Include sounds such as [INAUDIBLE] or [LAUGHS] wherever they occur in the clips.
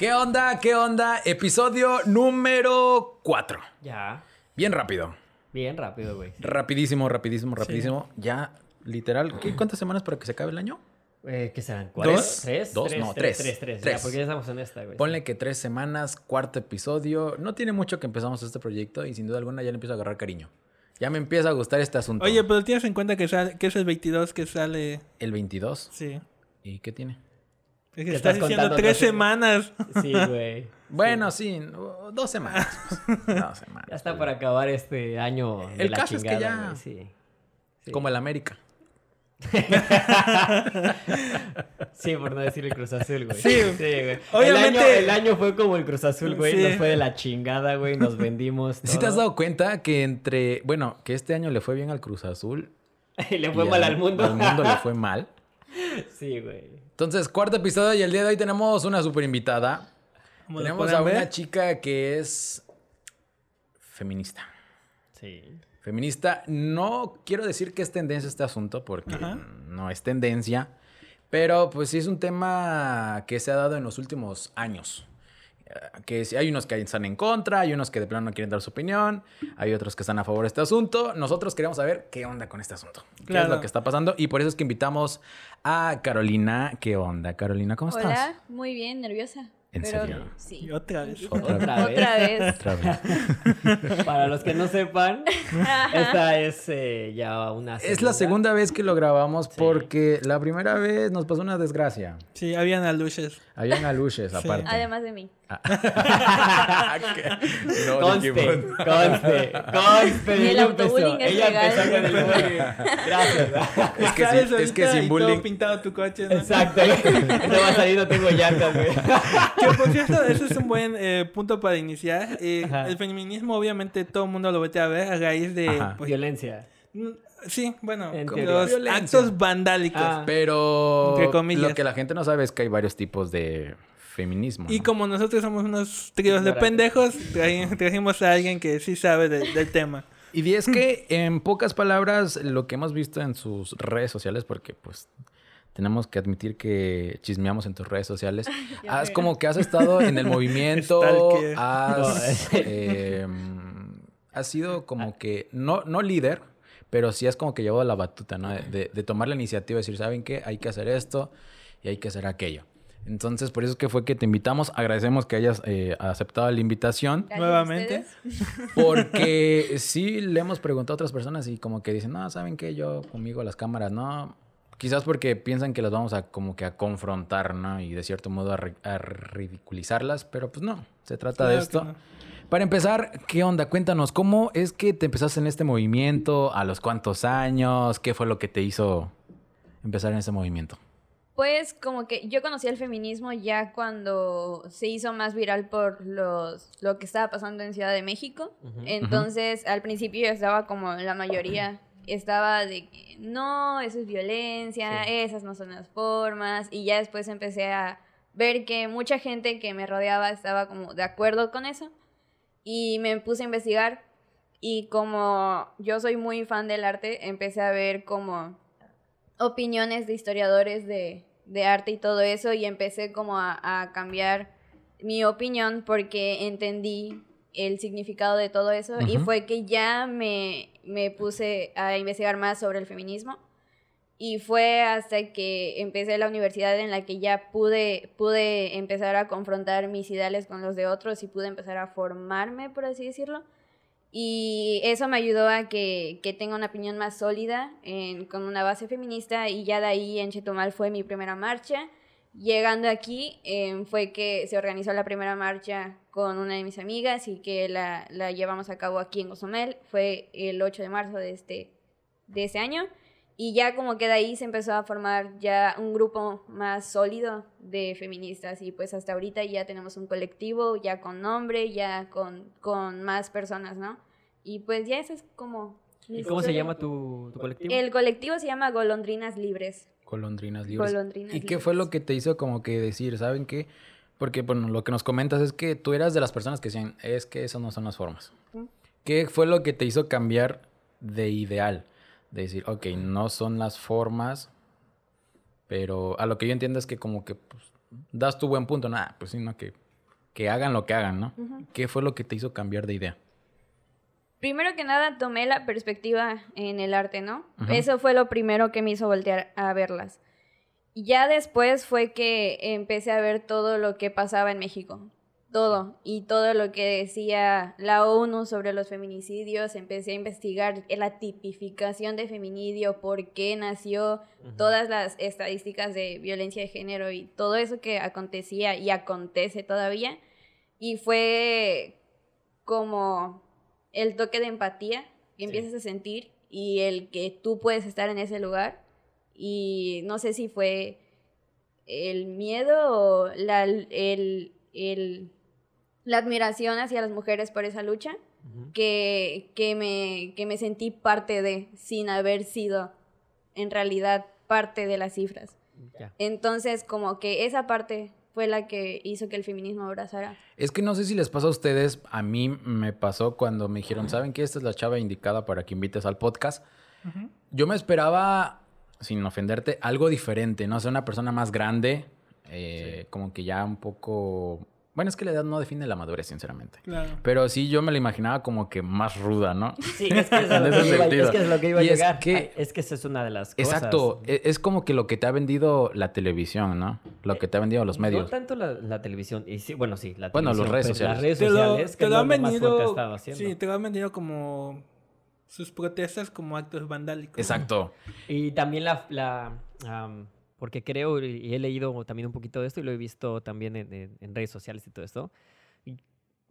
¿Qué onda? ¿Qué onda? Episodio número 4. Ya. Bien rápido. Bien rápido, güey. Rapidísimo, rapidísimo, rapidísimo. Ya, literal. ¿qué, [CLEARS THROAT] ¿Cuántas semanas para que se acabe el año? Eh, ¿Qué serán? ¿Cuáles? ¿Dos? ¿Tres? Dos, Tres, no, tres. tres. Tres, tres. Tres. Ya, porque ya estamos en esta, güey. Ponle que tres semanas, cuarto episodio. No tiene mucho que empezamos este proyecto y sin duda alguna ya le empiezo a agarrar cariño. Ya me empieza a gustar este asunto. Oye, pero tienes en cuenta que, sale, que es el 22 que sale. El 22. Sí. ¿Y qué tiene? Es que ¿Qué estás estás diciendo contando? tres semanas. Sí, güey. [LAUGHS] Bueno, sí, dos semanas. pues. Dos semanas. Ya está para acabar este año. de El la caso es que chingada, ya- güey, Sí. Sí. Como el América. [LAUGHS] Sí, por no decir el Cruz Azul, güey. Sí. güey. Obviamente- El año, el año fue como el Cruz Azul, güey. Sí. Nos fue de la chingada, güey. Nos vendimos. ¿Sí te has todo. dado cuenta que entre, bueno, que este año le fue bien al Cruz Azul? [LAUGHS] Le fue y mal al mundo. Al mundo le fue mal. sí, güey. Entonces, cuarto episodio y el día de hoy tenemos una super invitada. Tenemos a una chica que es feminista. Sí. Feminista, no quiero decir que es tendencia este asunto porque Ajá. no es tendencia, pero pues sí es un tema que se ha dado en los últimos años. Que sí, hay unos que están en contra, hay unos que de plano no quieren dar su opinión, hay otros que están a favor de este asunto. Nosotros queremos saber qué onda con este asunto, qué es Claro. lo que está pasando y por eso es que invitamos a Carolina. ¿Qué onda, Carolina? ¿Cómo estás? Hola, muy bien, nerviosa. ¿En pero serio? Sí. Y otra vez. [LAUGHS] Otra vez. Otra vez. Otra vez. Otra vez. Para los que no sepan, esta es eh, ya una. Es la segunda vez que lo grabamos Sí. porque la primera vez nos pasó una desgracia. Sí, habían aluches. Habían aluches aparte. Además de mí. No, Conste, dijimos. conste, conste. Y el ella autobullying empezó, es ella legal. empezó con el bullying. Gracias. Es que, Sales sí- es que sin bullying. todo pintado tu coche. ¿no? Exacto. No va a salir, no tengo llantas, güey. Que por cierto, eso es un buen eh, punto para iniciar. Eh, el feminismo, obviamente, todo el mundo lo vete a ver a raíz de. Pues, Violencia. mm, sí, bueno, En los. Violencia. actos vandálicos. Ah. Pero Entre comillas. lo que la gente no sabe es que hay varios tipos de feminismo. Y ¿no? como nosotros somos unos tríos de pendejos, traji- trajimos a alguien que sí sabe de- del tema. [LAUGHS] Y es que, en pocas palabras, lo que hemos visto en sus redes sociales, porque pues tenemos que admitir que chismeamos en tus redes sociales, [LAUGHS] has como que has estado en el [LAUGHS] movimiento, has, eh, has sido como que, no, no líder, pero sí has como que llevado la batuta, ¿no? De, de- de tomar la iniciativa y decir, ¿saben qué? Hay que hacer esto y hay que hacer aquello. Entonces, por eso es que fue que te invitamos. Agradecemos que hayas eh, aceptado la invitación. Gracias Nuevamente. Porque [LAUGHS] sí le hemos preguntado a otras personas y como que dicen, no, ¿saben qué? Yo conmigo las cámaras, no. Quizás porque piensan que las vamos a como que a confrontar, ¿no? Y de cierto modo a, ri- a ridiculizarlas, pero pues no, se trata de Claro esto. no. Para empezar, ¿qué onda? Cuéntanos, ¿cómo es que te empezaste en este movimiento? ¿A los cuántos años? ¿Qué fue lo que te hizo empezar en ese movimiento? Pues como que yo conocí el feminismo ya cuando se hizo más viral por los lo que estaba pasando en Ciudad de México. Entonces, al principio yo estaba como la mayoría estaba de que no, eso es violencia, Sí. esas no son las formas y ya después empecé a ver que mucha gente que me rodeaba estaba como de acuerdo con eso y me puse a investigar y como yo soy muy fan del arte, empecé a ver como opiniones de historiadores de, de arte y todo eso y empecé como a, a cambiar mi opinión porque entendí el significado de todo eso y fue que ya me, me puse a investigar más sobre el feminismo y fue hasta que empecé la universidad en la que ya pude, pude empezar a confrontar mis ideales con los de otros y pude empezar a formarme, por así decirlo. Y eso me ayudó a que, que tenga una opinión más sólida con una base feminista y ya de ahí en Chetumal fue mi primera marcha. Llegando aquí em, fue que se organizó la primera marcha con una de mis amigas y que la, la llevamos a cabo aquí en Gozumel. Fue el 8 de marzo de este, de ese año. Y ya como que de ahí se empezó a formar ya un grupo más sólido de feministas y pues hasta ahorita ya tenemos un colectivo ya con nombre, ya con, con más personas, ¿no? Y pues ya eso es como... ¿Y cómo se llama tu, tu colectivo? El colectivo se llama Golondrinas Libres. Golondrinas libres. Golondrinas ¿Y qué fue libres. lo que te hizo como que decir, ¿saben qué? Porque, bueno, lo que nos comentas es que tú eras de las personas que decían, es que esas no son las formas. Ujú. ¿Qué fue lo que te hizo cambiar de ideal? De decir, ok, no son las formas, pero a lo que yo entiendo es que como que pues, das tu buen punto, nada, pues sí, no, que que hagan lo que hagan, ¿no? ¿Qué fue lo que te hizo cambiar de idea? Primero que nada, tomé la perspectiva en el arte, ¿no? Eso fue lo primero que me hizo voltear a verlas. Ya después fue que empecé a ver todo lo que pasaba en México. Todo. Y todo lo que decía la ONU sobre los feminicidios. Empecé a investigar la tipificación de feminicidio, por qué nació, todas las estadísticas de violencia de género y todo eso que acontecía y acontece todavía. Y fue como el toque de empatía que empiezas a sentir y el que tú puedes estar en ese lugar. Y no sé si fue el miedo o la, el, el- la admiración hacia las mujeres por esa lucha que, que, me, que me sentí parte de, sin haber sido en realidad parte de las cifras. Entonces, como que esa parte fue la que hizo que el feminismo abrazara. Es que no sé si les pasa a ustedes, a mí me pasó cuando me dijeron, ¿saben que esta es la chava indicada para que invites al podcast? Yo me esperaba, sin ofenderte, algo diferente, ¿no? O sea, una persona más grande, eh, como que ya un poco... Bueno, es que la edad no define la madurez, sinceramente. Claro. Pero sí, yo me la imaginaba como que más ruda, ¿no? Sí, es que es, [LAUGHS] lo que iba, es que es lo que iba a Y es llegar. que- Ay, es que esa es una de las cosas. Exacto, e- es como que lo que te ha vendido la televisión, ¿no? Lo que te ha vendido los No medios. tanto la, la televisión. Y sí, bueno, sí, la Bueno, las televisión, redes sociales. Las redes Te lo, sociales, que te es lo han que más fuerte ha vendido. Sí, te lo han vendido como sus protestas como actos vandálicos. Exacto. Y también la... porque creo, y he leído también un poquito de esto y lo he visto también en, en- en redes sociales y todo esto. Y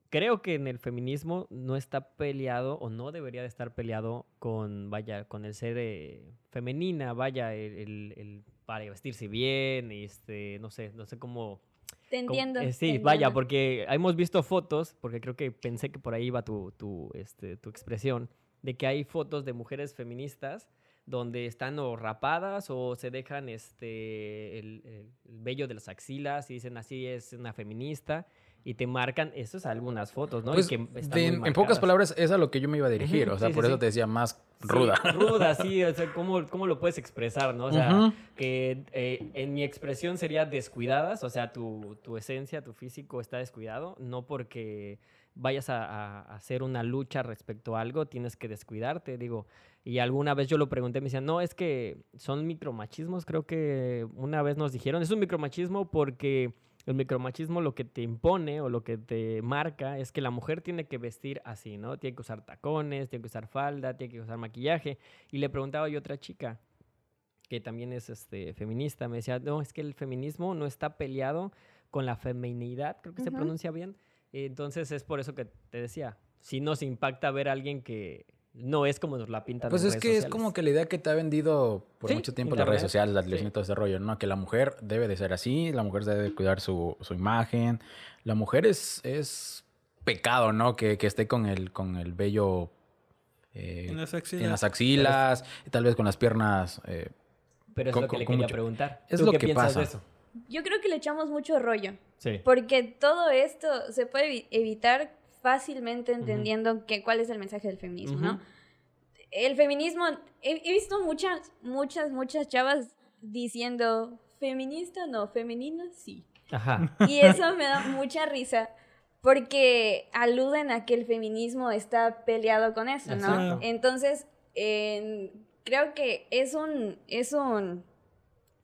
creo que en el feminismo no está peleado o no debería de estar peleado con, vaya, con el ser eh, femenina, vaya, el, el- el- para vestirse bien, este, no sé, no sé cómo... Te cómo- entiendo. eh, te sí, vaya, entiendo. porque hemos visto fotos, porque creo que pensé que por ahí iba tu, tu, este, tu expresión, de que hay fotos de mujeres feministas donde están o rapadas o se dejan este el, el- el vello de las axilas y dicen así es una feminista y te marcan, eso es algunas fotos, ¿no? Y Pues, que de- en pocas palabras, es a lo que yo me iba a dirigir. O sea, sí, por sí, eso sí. te decía más ruda. [LAUGHS] ruda, sí, o sea, ¿cómo, cómo lo puedes expresar, no? O sea, que eh, en mi expresión sería descuidadas, o sea, tu, tu esencia, tu físico está descuidado, no porque vayas a hacer una lucha respecto a algo, tienes que descuidarte, digo. Y alguna vez yo lo pregunté, me decían, no, es que son micromachismos, creo que una vez nos dijeron, es un micromachismo porque el micromachismo lo que te impone o lo que te marca es que la mujer tiene que vestir así, ¿no? Tiene que usar tacones, tiene que usar falda, tiene que usar maquillaje. Y le preguntaba yo a otra chica, que también es este, feminista, me decía, no, es que el feminismo no está peleado con la feminidad, creo que se pronuncia bien. Entonces es por eso que te decía, si nos impacta ver a alguien que no es como nos la pintan. Pues en es redes que es como que la idea que te ha vendido por Sí, mucho tiempo las redes sociales, la televisión sí. y todo ese rollo, ¿no? Que la mujer debe de ser así, la mujer debe de cuidar su, su imagen. La mujer es, es pecado, ¿no? Que, que esté con el, con el vello eh, En las axilas. en las axilas, y tal vez con las piernas. eh, Pero es con- lo que le con quería mucho- preguntar. Es ¿Tú lo qué que piensas pasa. de eso? Yo creo que le echamos mucho rollo. Sí. Porque todo esto se puede evi- evitar fácilmente entendiendo que, cuál es el mensaje del feminismo, ¿no? El feminismo, he, he visto muchas, muchas, muchas chavas diciendo, feminista no, femenina sí. Ajá. Y eso me da mucha risa porque aluden a que el feminismo está peleado con eso, ¿no? Exacto. Entonces, en- creo que es un, es un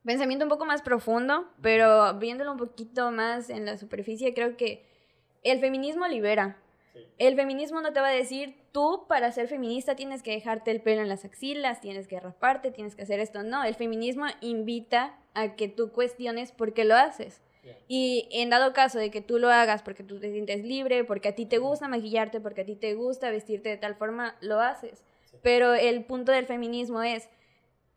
pensamiento un poco más profundo, pero viéndolo un poquito más en la superficie, creo que el feminismo libera. El feminismo no te va a decir, tú para ser feminista tienes que dejarte el pelo en las axilas, tienes que raparte, tienes que hacer esto. No, el feminismo invita a que tú cuestiones por qué lo haces. Y en dado caso de que tú lo hagas porque tú te sientes libre, porque a ti te gusta maquillarte, porque a ti te gusta vestirte de tal forma, lo haces. Pero el punto del feminismo es,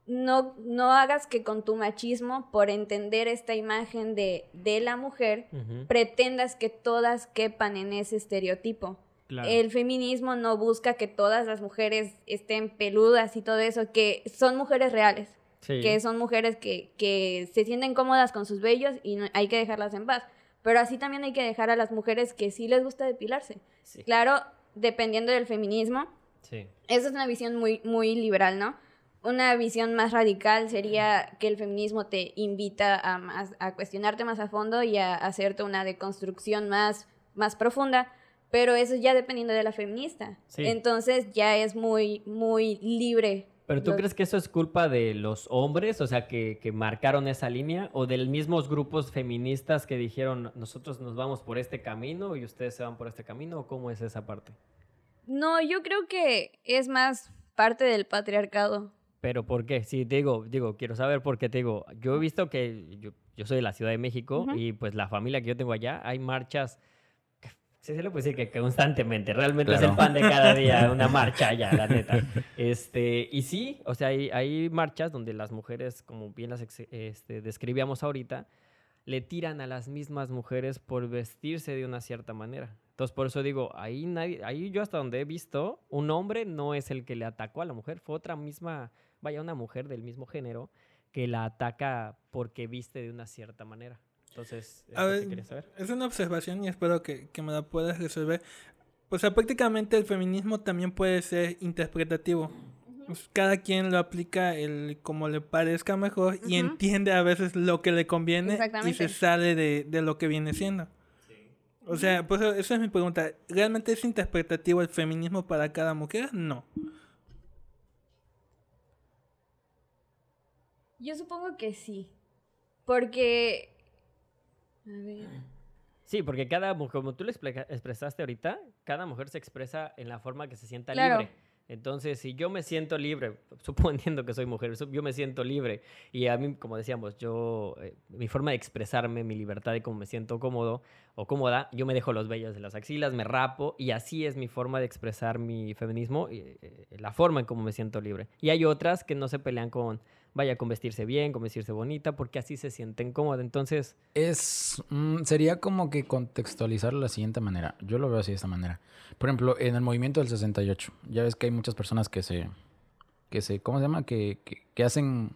no, no hagas que con tu machismo, por entender esta imagen de, de la mujer, pretendas que todas quepan en ese estereotipo. Claro. El feminismo no busca que todas las mujeres estén peludas y todo eso, que son mujeres reales, Sí. que son mujeres que, que se sienten cómodas con sus vellos y no- hay que dejarlas en paz. Pero así también hay que dejar a las mujeres que sí les gusta depilarse. Sí. Claro, dependiendo del feminismo, Sí. esa es una visión muy, muy liberal, ¿no? Una visión más radical sería que el feminismo te invita a, más, a cuestionarte más a fondo y a hacerte una deconstrucción más más profunda, pero eso ya dependiendo de la feminista. Sí. Entonces ya es muy, muy libre. ¿Pero tú crees que eso es culpa de los hombres, o sea, que, que marcaron esa línea, o de los mismos grupos feministas que dijeron, nosotros nos vamos por este camino y ustedes se van por este camino, o cómo es esa parte? No, yo creo que es más parte del patriarcado. Pero ¿por qué? Sí, digo, digo, quiero saber por qué te digo. Yo he visto que yo, yo soy de la Ciudad de México Ujú. y pues la familia que yo tengo allá, hay marchas, sí se le puede decir que constantemente, realmente es el Claro. pan de cada día, [LAUGHS] una marcha allá, la neta. Este, y sí, o sea, hay, hay marchas donde las mujeres, como bien las este, describíamos ahorita, le tiran a las mismas mujeres por vestirse de una cierta manera. Entonces, por eso digo, ahí nadie, ahí yo hasta donde he visto, un hombre no es el que le atacó a la mujer, fue otra misma, vaya, una mujer del mismo género que la ataca porque viste de una cierta manera. Entonces, es que ver, quería saber. es una observación y espero que, que me la puedas resolver. O sea, prácticamente el feminismo también puede ser interpretativo. Pues, Cada quien lo aplica el, como le parezca mejor y entiende a veces lo que le conviene y se sale de, de lo que viene siendo. O sea, pues esa es mi pregunta. ¿Realmente es interpretativo el feminismo para cada mujer? No. Yo supongo que sí. Porque... A ver. Sí, porque cada mujer, como tú lo expresaste ahorita, cada mujer se expresa en la forma que se sienta Claro. libre. Entonces, si yo me siento libre, [LAUGHS] suponiendo que soy mujer, yo me siento libre y a mí, como decíamos, yo, eh, mi forma de expresarme, mi libertad y cómo me siento cómodo o cómoda, yo me dejo los vellos de las axilas, me rapo y así es mi forma de expresar mi feminismo y eh, la forma en cómo me siento libre. Y hay otras que no se pelean con, vaya, con vestirse bien, con vestirse bonita, porque así se sienten cómodas. Entonces, Es, mm, sería como que contextualizarlo de la siguiente manera. Yo lo veo así de esta manera. Por ejemplo, en el movimiento del 68, ya ves que hay muchas personas que se, que se, ¿cómo se llama? Que, que, que hacen,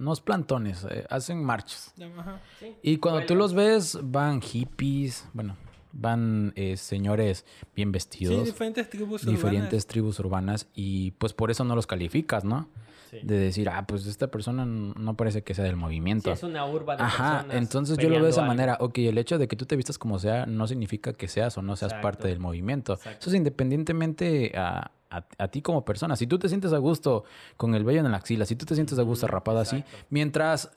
no es plantones, eh, hacen marchas. Ajá. Y cuando tú los ves, van hippies, bueno, van eh, señores bien Sí, vestidos, diferentes tribus diferentes tribus urbanas, y pues por eso no los calificas, ¿no? Sí. De decir, ah, pues esta persona no parece que sea del Sí, movimiento. es una urba de Ajá, entonces yo lo veo de esa manera. Ok, el hecho de que tú te vistas como sea no significa que seas o no seas Exacto. parte del movimiento. Exacto. Eso es independientemente a, a- a ti como persona. Si tú te sientes a gusto con el vello en la axila, si tú te sientes a gusto rapado así, mientras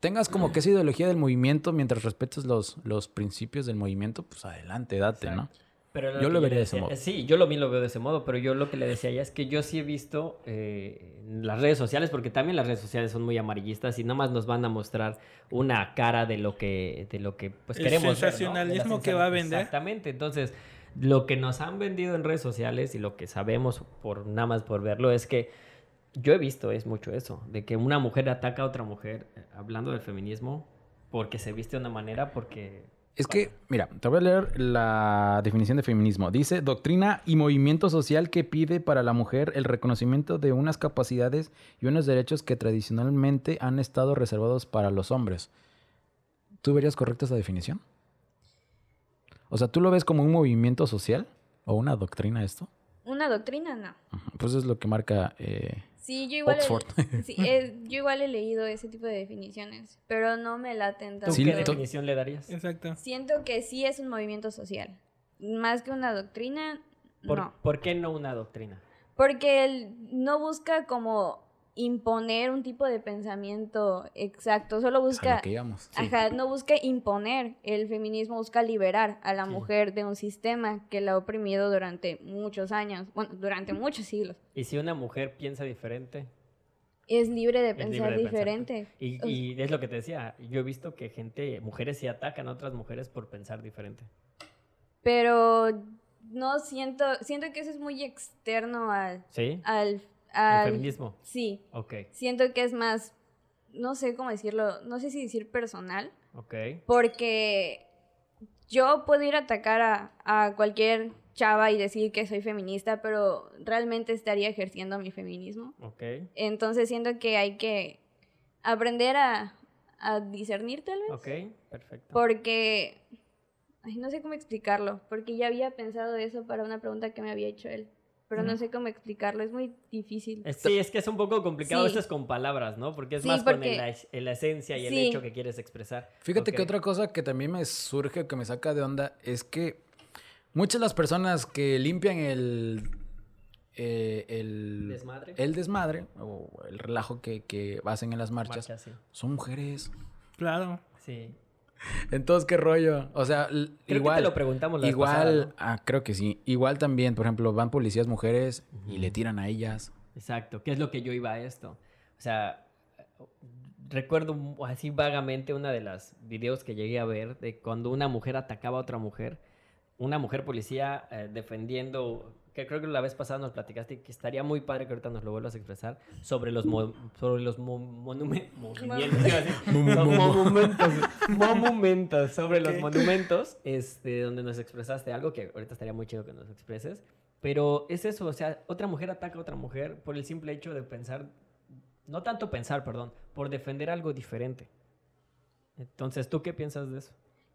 tengas como que esa [CLEARS THROAT] ideología del movimiento, mientras respetes los, los principios del movimiento, pues adelante, date, ¿no? Pero Yo lo vería de ese modo. Sí, yo lo mismo lo veo de ese modo, pero yo lo que le decía ya es que yo sí he visto eh, en las redes sociales, porque también las redes sociales son muy amarillistas y nada más nos van a mostrar una cara de lo que, de lo que pues El queremos. sensacionalismo que va a vender. Exactamente, entonces lo que nos han vendido en redes sociales y lo que sabemos por nada más por verlo es que yo he visto es mucho eso, de que una mujer ataca a otra mujer, eh, hablando del feminismo, porque se viste de una manera, porque... Es que, mira, te voy a leer la definición de feminismo. Dice, doctrina y movimiento social que pide para la mujer el reconocimiento de unas capacidades y unos derechos que tradicionalmente han estado reservados para los hombres. ¿Tú verías correcta esa definición? O sea, ¿tú lo ves como un movimiento social o una doctrina esto? Una doctrina, no. Pues es lo que marca... eh, Sí, yo igual, Oxford. He, sí, [LAUGHS] eh, yo igual he leído ese tipo de definiciones, pero no me laten ¿Tú tanto. Sí, qué to- definición le darías? Exacto. Siento que sí es un movimiento social. Más que una doctrina, ¿Por, no. ¿Por qué no una doctrina? Porque él no busca como imponer un tipo de pensamiento exacto, solo busca, que íbamos. ajá, no busca imponer. El feminismo busca liberar a la Sí. mujer de un sistema que la ha oprimido durante muchos años, bueno, durante muchos siglos. Y si una mujer piensa diferente, Es libre de libre pensar diferente. y, es lo que te decía, yo he visto que gente, mujeres sí atacan a otras mujeres por pensar diferente. Pero no siento, siento que eso es muy externo al, ¿Sí? al, Al al- feminismo. sí, Ok, siento que es más, no sé cómo decirlo, no sé si decir personal, ok. porque yo puedo ir a atacar a, a cualquier chava y decir que soy feminista, pero realmente estaría ejerciendo mi feminismo. Ok. Entonces siento que hay que aprender a, a discernir tal vez. Ok, perfecto. Porque, ay, no sé cómo explicarlo, porque ya había pensado eso para una pregunta que me había hecho él, pero no sé cómo explicarlo, es muy difícil. Es- sí, es que es un poco complicado Sí. es con palabras, ¿no? Porque es Sí, más con porque- el- la, es- la esencia y el Sí. hecho que quieres expresar. Fíjate que otra cosa que también me surge, que me saca de onda, es que Muchas de las personas que limpian el. eh, el Desmadre. El desmadre o el relajo que, que hacen en las marchas Marcha, sí. son mujeres. Claro. Sí. [LAUGHS] Entonces, ¿qué rollo? O sea, Creo que igual. te lo preguntamos la igual, pasada, ¿no? ah, creo que sí. Igual también, por ejemplo, van policías mujeres y le tiran a ellas. Exacto, ¿qué es lo que yo iba a esto? O sea, recuerdo así vagamente una de las videos que llegué a ver de cuando una mujer atacaba a otra mujer, una mujer policía eh, defendiendo, que creo que la vez pasada nos platicaste que estaría muy padre que ahorita nos lo vuelvas a expresar, sobre los, mo- sobre los mo- monumen- movimientos, iba a decir, los monumentos, monumentos, sobre los monumentos, este, donde nos expresaste algo que ahorita estaría muy chido que nos expreses. Pero es eso, o sea, otra mujer ataca a otra mujer por el simple hecho de pensar, no tanto pensar, perdón, por defender algo diferente. Entonces, ¿tú qué piensas de eso?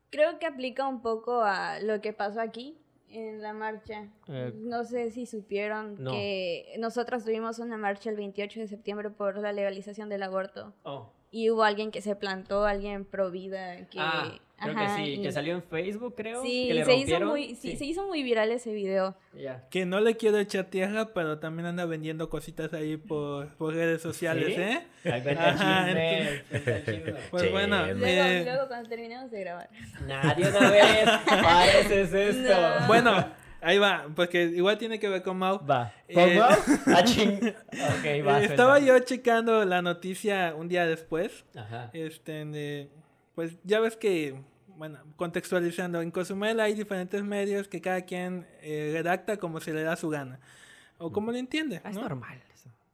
Creo que aplica un poco a lo que pasó aquí en la marcha. Eh, no sé si supieron no. que nosotras tuvimos una marcha el 28 de septiembre por la legalización del aborto. Oh. Y hubo alguien que se plantó, alguien pro vida. Que, ah, creo ajá, que sí, y- que salió en Facebook, creo. Sí, que le se hizo, muy, sí, se hizo muy viral ese video. Ya. Que no le quiero echar tierra, pero también anda vendiendo cositas ahí por, por redes sociales, ¿Sí? ¿eh? Ajá, chisme, chisme. Pues Sí, bueno. Luego, eh, luego cuando terminemos de grabar. Nadie una vez [LAUGHS] pareces esto. No. bueno, ahí va, porque igual tiene que ver con Mau. Va. Eh, ¿Cómo? Ah, ching. Ok, va. Eh, Estaba suelta. yo checando la noticia un día después. Ajá. Este, pues ya ves que, bueno, contextualizando, en Cozumel hay diferentes medios que cada quien eh, redacta como se le da su gana. O como lo entiende. Ah, es ¿no? normal.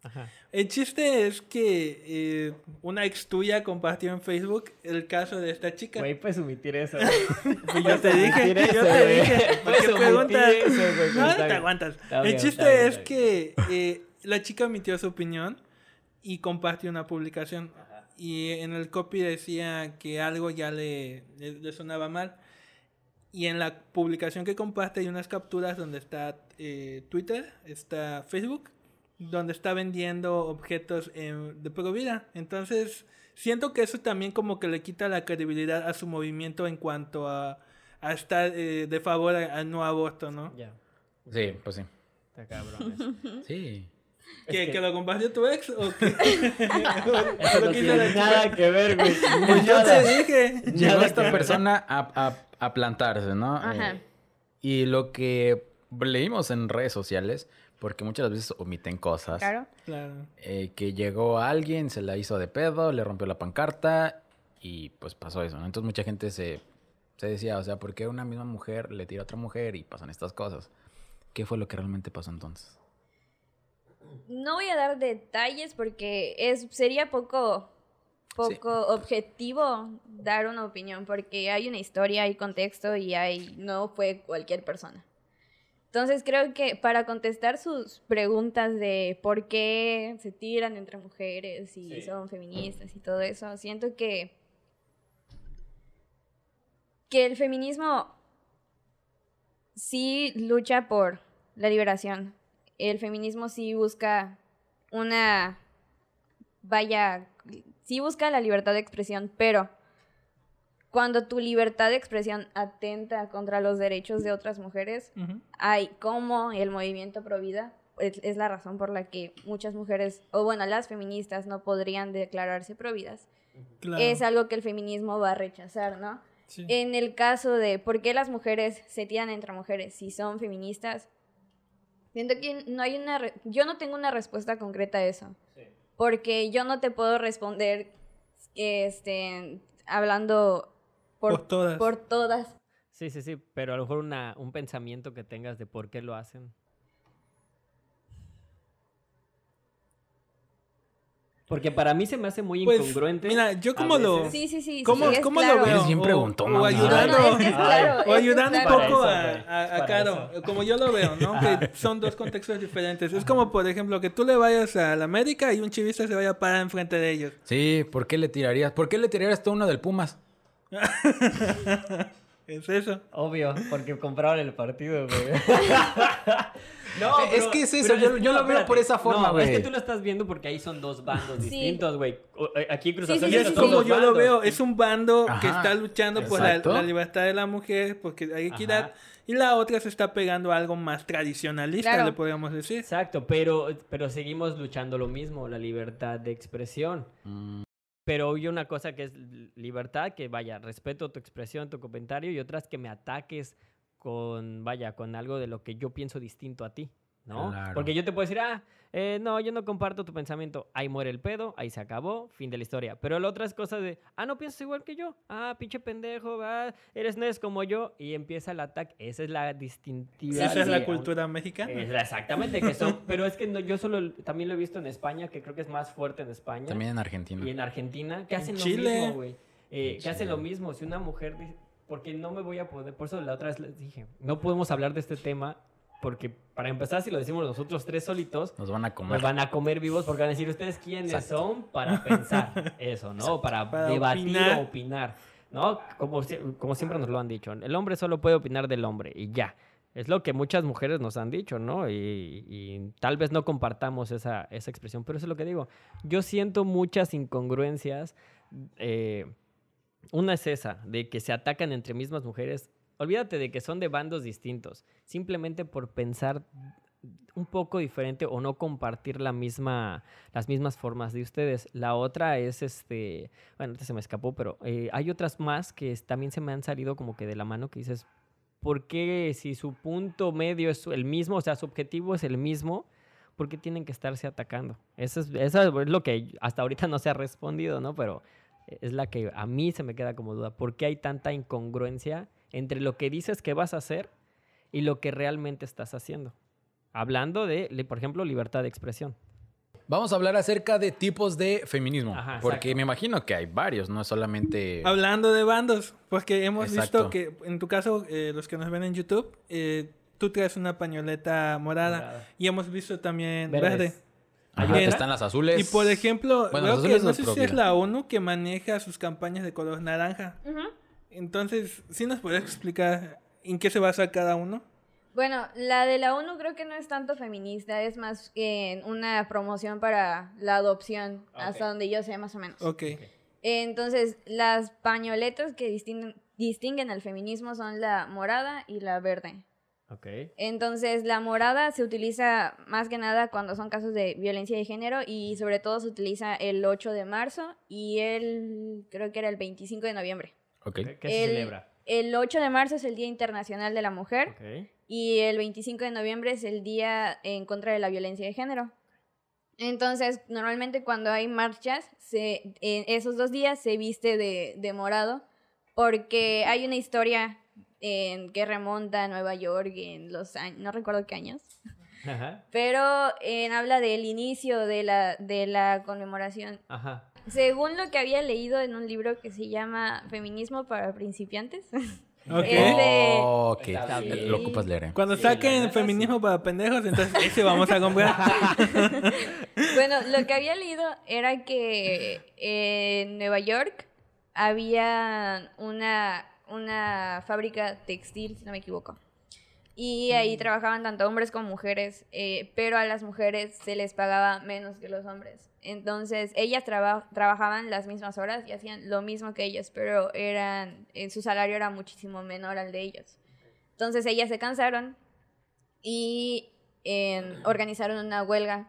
Ajá. El chiste es que eh, una ex tuya compartió en Facebook el caso de esta chica. Güey, puedes omitir eso. [LAUGHS] yo te dije, yo te dije. ¿Por qué preguntas? No, no te aguantas. Está el bien, chiste bien, es que eh, la chica emitió su opinión y compartió una publicación. Y en el copy decía que algo ya le, le- le sonaba mal. Y en la publicación que comparte hay unas capturas donde está eh, Twitter, está Facebook, donde está vendiendo objetos eh, de pro vida. Entonces, siento que eso también como que le quita la credibilidad a su movimiento en cuanto a, a estar eh, de favor a- al no aborto, ¿no? Ya. Sí, pues sí. Está cabrón eso. [LAUGHS] Sí. ¿Que, Es que- que lo compartió tu ex o que [LAUGHS] Eso lo no tiene chica? nada que ver, güey. Pues yo te dije. Llegó esta persona a, a- a plantarse, ¿no? Ajá. Eh, y lo que leímos en redes sociales, porque muchas veces omiten cosas, Claro. Claro. eh, que llegó alguien, se la hizo de pedo, le rompió la pancarta y pues pasó eso, ¿no? Entonces mucha gente se, se decía, o sea, ¿por qué una misma mujer le tira a otra mujer y pasan estas cosas? ¿Qué fue lo que realmente pasó entonces? No voy a dar detalles porque es sería poco poco objetivo dar una opinión porque hay una historia, hay contexto y hay no fue cualquier persona. Entonces creo que para contestar sus preguntas de por qué se tiran entre mujeres y Sí. son feministas y todo eso, siento que que el feminismo sí lucha por la liberación. El feminismo sí busca una vaya, sí busca la libertad de expresión, pero cuando tu libertad de expresión atenta contra los derechos de otras mujeres, hay como el movimiento pro vida es, es la razón por la que muchas mujeres, o bueno, las feministas no podrían declararse providas. Claro. Es algo que el feminismo va a rechazar, ¿no? Sí. En el caso de por qué las mujeres se tiran entre mujeres si son feministas, siento que no hay una... re- yo no tengo una respuesta concreta a eso. Porque yo no te puedo responder este, hablando por, Por todas. por todas. Sí, sí, sí, pero a lo mejor una, un pensamiento que tengas de por qué lo hacen. Porque para mí se me hace muy Pues, incongruente. mira, yo como lo-. Sí, sí, sí. ¿Cómo, sí, es cómo claro. lo veo? Bien O- preguntón, o, mamá. ayudando, No, no, es que [LAUGHS] es claro, o ayudando un poco a, a- Caro, eso. como yo lo veo, ¿no? Que [LAUGHS] son dos contextos diferentes. Es como, por ejemplo, que tú le vayas a la América y un chivista se vaya a parar enfrente de ellos. Sí, ¿por qué le tirarías? ¿Por qué le tirarías tú uno del Pumas? [LAUGHS] Es eso. Obvio, porque compraron el partido, güey. [LAUGHS] no, Es pero- que es eso, yo- lo veo espérate. por esa forma, No, es que güey. tú lo estás viendo porque ahí son dos bandos Sí. distintos, güey. Eh, Aquí en Cruz Sí, Azul sí, Y ya es como yo lo veo, es un bando que está luchando por la, libertad de la mujer, porque hay equidad, Ajá. y la otra se está pegando a algo más tradicionalista, Claro. le podríamos decir. Exacto, pero, pero seguimos luchando lo mismo, la libertad de expresión. Mm, Pero hay una cosa que es libertad, que vaya, respeto tu expresión, tu comentario, y otras que me ataques con, vaya, con algo de lo que yo pienso distinto a ti, ¿no? Claro. Porque yo te puedo decir, ah, eh, no, yo no comparto tu pensamiento, ahí muere el pedo, ahí se acabó, fin de la historia. Pero la otra es cosa de, ah, no piensas igual que yo, ah, pinche pendejo, ah, eres no como yo, y empieza el ataque. Esa es la distintividad. Esa es la cultura mexicana. es la- exactamente, que son, [LAUGHS] pero es que no, yo solo también lo he visto en España, que creo que es más fuerte en España. También en Argentina. Y en Argentina, que En hacen Chile. lo mismo, güey. Eh, que hacen lo mismo. Si una mujer dice, porque no me voy a poder, por eso la otra vez les dije, no podemos hablar de este tema, porque para empezar, si lo decimos nosotros tres solitos, Nos van a comer. nos van a comer vivos porque van a decir, ¿ustedes quiénes Exacto. son para pensar eso, no? Para, Para debatir opinar. o opinar, ¿no? Como, como siempre nos lo han dicho, el hombre solo puede opinar del hombre y ya. Es lo que muchas mujeres nos han dicho, ¿no? Y, y tal vez no compartamos esa, esa expresión, pero eso es lo que digo. Yo siento muchas incongruencias. eh, una es esa, de que se atacan entre mismas mujeres. Olvídate de que son de bandos distintos, simplemente por pensar un poco diferente o no compartir la misma, las mismas formas de ustedes. La otra es, este, bueno, se me escapó, pero eh, hay otras más que también se me han salido como que de la mano que dices, ¿por qué si su punto medio es el mismo, o sea, su objetivo es el mismo, ¿por qué tienen que estarse atacando? Eso es, eso es lo que hasta ahorita no se ha respondido, ¿no? Pero es la que a mí se me queda como duda. ¿Por qué hay tanta incongruencia entre lo que dices que vas a hacer y lo que realmente estás haciendo? Hablando de, por ejemplo, libertad de expresión. Vamos a hablar acerca de tipos de feminismo. Ajá, porque me imagino que hay varios, no es solamente. Hablando de bandos, porque hemos Exacto. visto que, en tu caso, eh, los que nos ven en YouTube, eh, tú traes una pañoleta morada, Morada. y hemos visto también Verdes. verde. Ajá, están las azules. Y por ejemplo, Bueno, los que no sé si es la ONU que maneja sus campañas de color naranja. Ujú. Entonces, ¿sí nos puedes explicar en qué se basa cada uno? Bueno, la de la ONU creo que no es tanto feminista, es más en una promoción para la adopción, hasta donde yo sé más o menos. Ok. Entonces, las pañoletas que distinguen, distinguen al feminismo son la morada y la verde. Ok. Entonces, la morada se utiliza más que nada cuando son casos de violencia de género y sobre todo se utiliza el 8 de marzo y el, creo que era el 25 de noviembre. Ok. ¿Qué, qué se El- celebra? El 8 de marzo es el Día Internacional de la Mujer Ok. y el 25 de noviembre es el Día en contra de la violencia de género. Entonces, normalmente cuando hay marchas, se, en esos dos días se viste de, de morado porque hay una historia en, que remonta a Nueva York en los años, no recuerdo qué años, Ajá. pero habla del inicio de la, de la conmemoración. Ajá. Según lo que había leído en un libro que se llama Feminismo para principiantes, [LAUGHS] Ok. Es de- Oh, ok. Está bien. Lo ocupas leer. ¿eh? Cuando Sí, saquen feminismo para pendejos, entonces ese vamos a comprar. [LAUGHS] Bueno, lo que había leído era que en Nueva York había una, una fábrica textil, si no me equivoco. Y ahí trabajaban tanto hombres como mujeres, eh, pero a las mujeres se les pagaba menos que los hombres. Entonces, ellas traba- trabajaban las mismas horas y hacían lo mismo que ellos, pero eran, eh, su salario era muchísimo menor al de ellos. Entonces, ellas se cansaron y eh, [CLEARS THROAT] organizaron una huelga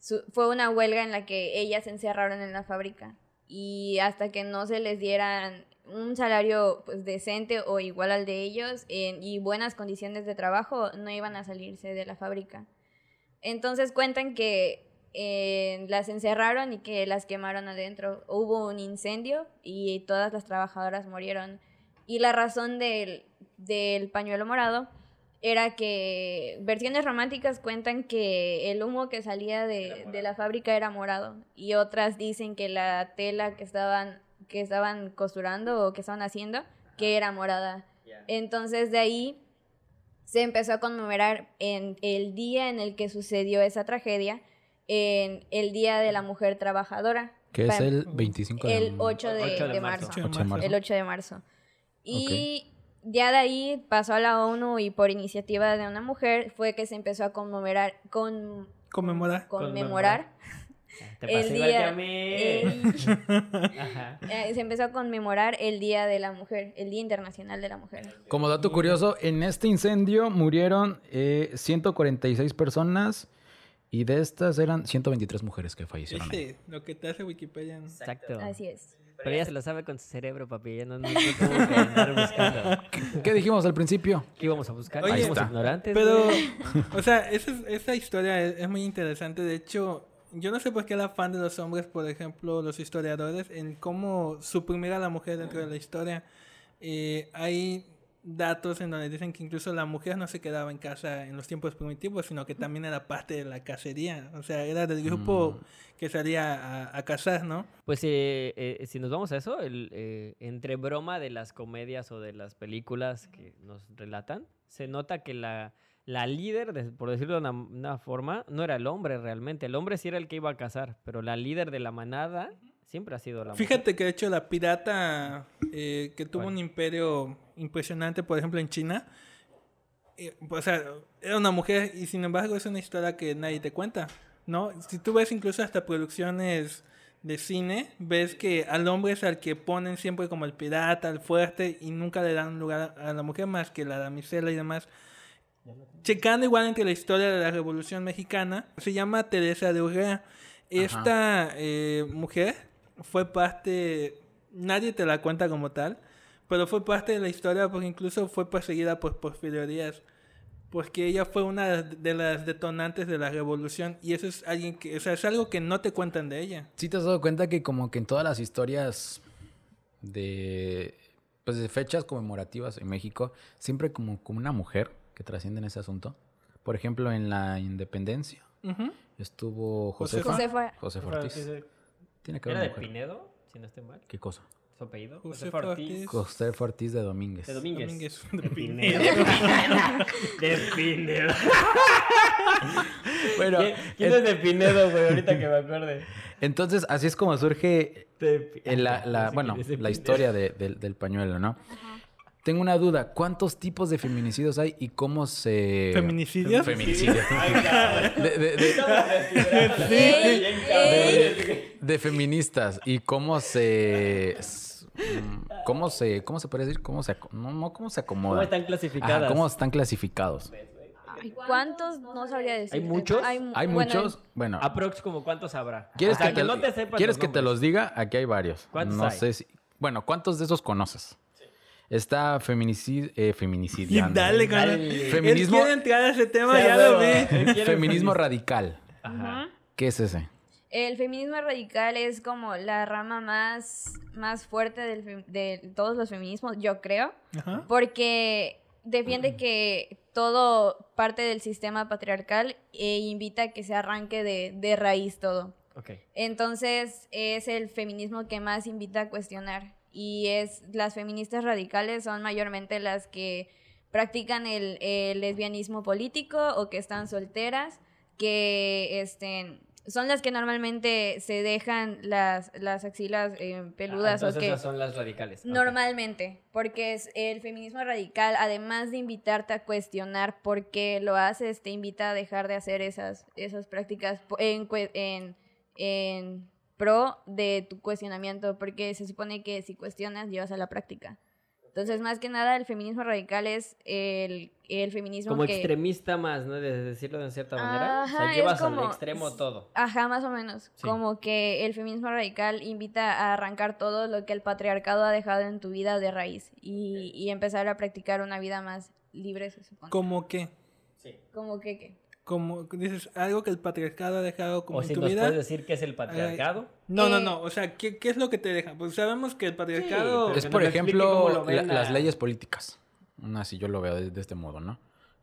su- fue una huelga en la que ellas se encerraron en la fábrica y hasta que no se les dieran un salario pues decente o igual al de ellos y buenas condiciones de trabajo no iban a salirse de la fábrica. Entonces cuentan que eh, las encerraron y que las quemaron adentro. Hubo un incendio y todas las trabajadoras murieron. Y la razón del, del pañuelo morado era que versiones románticas cuentan que el humo que salía de, de la fábrica era morado y otras dicen que la tela que estaban, que estaban costurando o que estaban haciendo que era morada. Entonces de ahí se empezó a conmemorar en el día en el que sucedió esa tragedia, en el Día de la Mujer Trabajadora. Que es el 25 de el 8 de, 8 de de marzo. marzo. 8 de marzo. El 8 de marzo. Y ya de ahí pasó a la ONU y por iniciativa de una mujer fue que se empezó a conmemorar, con, Conmemorar. conmemorar Te el pasó igual que día, a mí. el- [LAUGHS] Ajá. eh, se empezó a conmemorar el Día de la Mujer, el Día Internacional de la Mujer. Como dato curioso, en este incendio murieron eh, 146 personas y de estas eran 123 mujeres que fallecieron. ahí. Sí, [LAUGHS] lo que te hace Wikipedia. ¿no? Exacto. Así es. Pero ella se lo sabe con su cerebro, papi. Ya no, no, no tuvo que [LAUGHS] andar buscando. ¿Qué dijimos al principio? ¿Qué íbamos a buscar? Oye, Somos está. ignorantes. Pero, o sea, esa, es- esa historia es, es muy interesante. De hecho, yo no sé por qué el afán de los hombres, por ejemplo, los historiadores, en cómo suprimir a la mujer dentro de la historia. Eh, hay datos en donde dicen que incluso la mujer no se quedaba en casa en los tiempos primitivos, sino que también era parte de la cacería. O sea, era del grupo que salía a, a cazar, ¿no? Pues eh, eh, si nos vamos a eso, el, eh, entre broma de las comedias o de las películas que nos relatan, se nota que la, la líder, de- por decirlo de una, una forma, no era el hombre realmente. El hombre sí era el que iba a cazar, pero la líder de la manada siempre ha sido la mujer. Fíjate que de hecho la pirata eh, que tuvo un imperio impresionante, por ejemplo, en China, eh, o sea, era una mujer y sin embargo es una historia que nadie te cuenta, ¿no? Si tú ves incluso hasta producciones de cine, ves que al hombre es al que ponen siempre como el pirata, el fuerte y nunca le dan lugar a la mujer más que la damisela y demás. Checando igual entre la historia de la Revolución Mexicana, se llama Teresa de Urrea. Esta eh, mujer fue parte, nadie te la cuenta como tal, pero fue parte de la historia porque incluso fue perseguida por Porfirio Díaz, porque ella fue una de las detonantes de la revolución y eso es alguien que, o sea, es algo que no te cuentan de ella. ¿Sí te has dado cuenta que como que en todas las historias de, pues de fechas conmemorativas en México, siempre como, como una mujer que trasciende en ese asunto? Por ejemplo, en la independencia Ujú. estuvo Josefa. Josefa. Josefa Ortiz. Tiene que ¿Era haber de. Pinedo? Si no estoy mal. ¿Qué cosa? ¿Su apellido? Josefa Josefa Ortiz. Josefa Ortiz de Domínguez. De Domínguez. Domínguez. De Pinedo. [LAUGHS] De Pinedo. Bueno, ¿Quién, es de Pinedo, güey? Ahorita que me acuerde. entonces así es como surge De Pi- en la, bueno, la historia de- del- del pañuelo, ¿no? Tengo una duda. ¿Cuántos tipos de feminicidios hay y cómo se... ¿Feminicidios? Feminicidio. [LAUGHS] Ay, cabrón. De, feministas y cómo se... ¿Cómo se... ¿Cómo se puede decir? ¿Cómo se... No, no, ¿cómo se ¿Cómo acomoda? están clasificadas? ¿Cómo están clasificados? ¿Cuántos? No sabría decir. ¿Hay muchos? mu- Hay bueno, muchos... Bueno, Aprox como cuántos habrá. ¿quieres, que te, no te sepas ¿quieres los que te los diga? Aquí hay varios. ¿Cuántos no hay? sé si... Bueno, ¿cuántos de esos conoces? Está feminicid, eh, feminicidiando. Dale, Dale. Feminismo- Él quiere entrar a ese tema, ya lo vi. Feminismo feminis- radical. Ajá. ¿Qué es ese? El feminismo radical es como la rama más, más fuerte del de todos los feminismos, yo creo, Ajá. porque defiende que todo parte del sistema patriarcal e invita a que se arranque de, de raíz todo. Ok. Entonces es el feminismo que más invita a cuestionar y es las feministas radicales son mayormente las que practican el, el lesbianismo político o que están solteras, que este, son las que normalmente se dejan las, las axilas eh, peludas Ah, o que esas son las radicales. Normalmente, porque es el feminismo radical, además de invitarte a cuestionar por qué lo haces, te invita a dejar de hacer esas, esas prácticas en, en, en pro de tu cuestionamiento, porque se supone que si cuestionas, llevas a la práctica. Entonces, más que nada, el feminismo radical es el, el feminismo Como que... extremista más, ¿no? De decirlo de cierta manera. o Ajá, sea, es llevas como- al extremo todo. Ajá, más o menos. Sí. Como que el feminismo radical invita a arrancar todo lo que el patriarcado ha dejado en tu vida de raíz y, y empezar a practicar una vida más libre, se supone. ¿Cómo qué? Sí. Como que, ¿qué? Como dices, algo que el patriarcado ha dejado como O en si tu nos vida. puedes decir qué es el patriarcado. No, no, no. O sea, ¿qué, ¿qué es lo que te deja? Pues sabemos que el patriarcado. Es que por ejemplo la- las leyes políticas. Así yo lo veo de, de este modo, ¿no?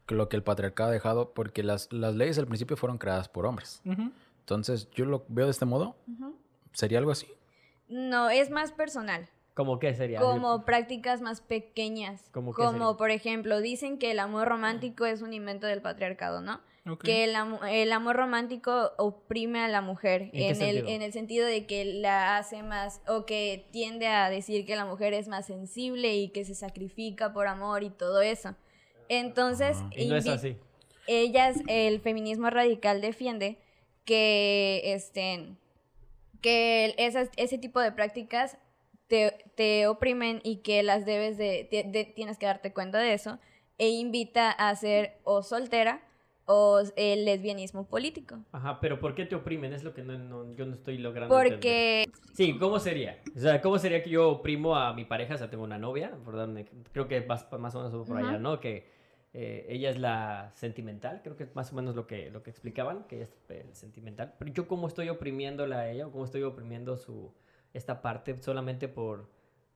Que lo que el patriarcado ha dejado, porque las, las leyes al principio fueron creadas por hombres. Entonces yo lo veo de este modo. ¿Sería algo así? No, es más personal. ¿Cómo qué sería? Como prácticas más pequeñas. ¿Cómo qué como sería? por ejemplo, dicen que el amor romántico es un invento del patriarcado, ¿no? Que el, am- el amor romántico oprime a la mujer ¿En qué el, sentido? en el sentido de que la hace más o que tiende a decir que la mujer es más sensible y que se sacrifica por amor y todo eso. Entonces, Ah. Y no es así. ellas, el feminismo radical defiende que, este, que esas, ese tipo de prácticas te, te oprimen y que las debes de- tienes que darte cuenta de eso e invita a ser o soltera o el lesbianismo político. Ajá, pero ¿por qué te oprimen? Es lo que no, no- yo no estoy logrando entender. Porque Sí, ¿cómo sería? O sea, ¿cómo sería que yo oprimo a mi pareja? O sea, tengo una novia, por darme- creo que vas más o menos por allá, Ujú. ¿no? Que eh, ella es la sentimental, creo que es más o menos lo que, lo que explicaban, que ella es eh, sentimental. Pero yo cómo estoy oprimiéndola a ella, o cómo estoy oprimiendo su, esta parte solamente por,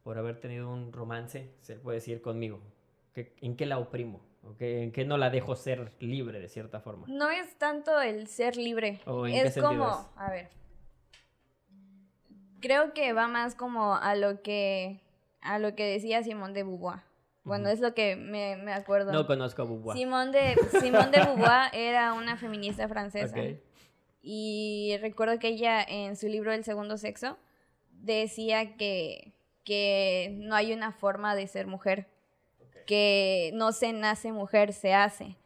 por haber tenido un romance, se puede decir, conmigo. ¿Qué- ¿En qué la oprimo? ¿O qué- ¿En qué no la dejo ser libre de cierta forma? no es tanto el ser libre, ¿O en qué es como, es? a ver, creo que va más como a lo que, a lo que decía Simón de Beauvoir. Bueno, es lo que me, me acuerdo. No conozco a Beauvoir. Simón de, Simón de Beauvoir [LAUGHS] era una feminista francesa. Ok. Y recuerdo que ella en su libro El segundo sexo decía que, que no hay una forma de ser mujer, que no se nace mujer, se hace.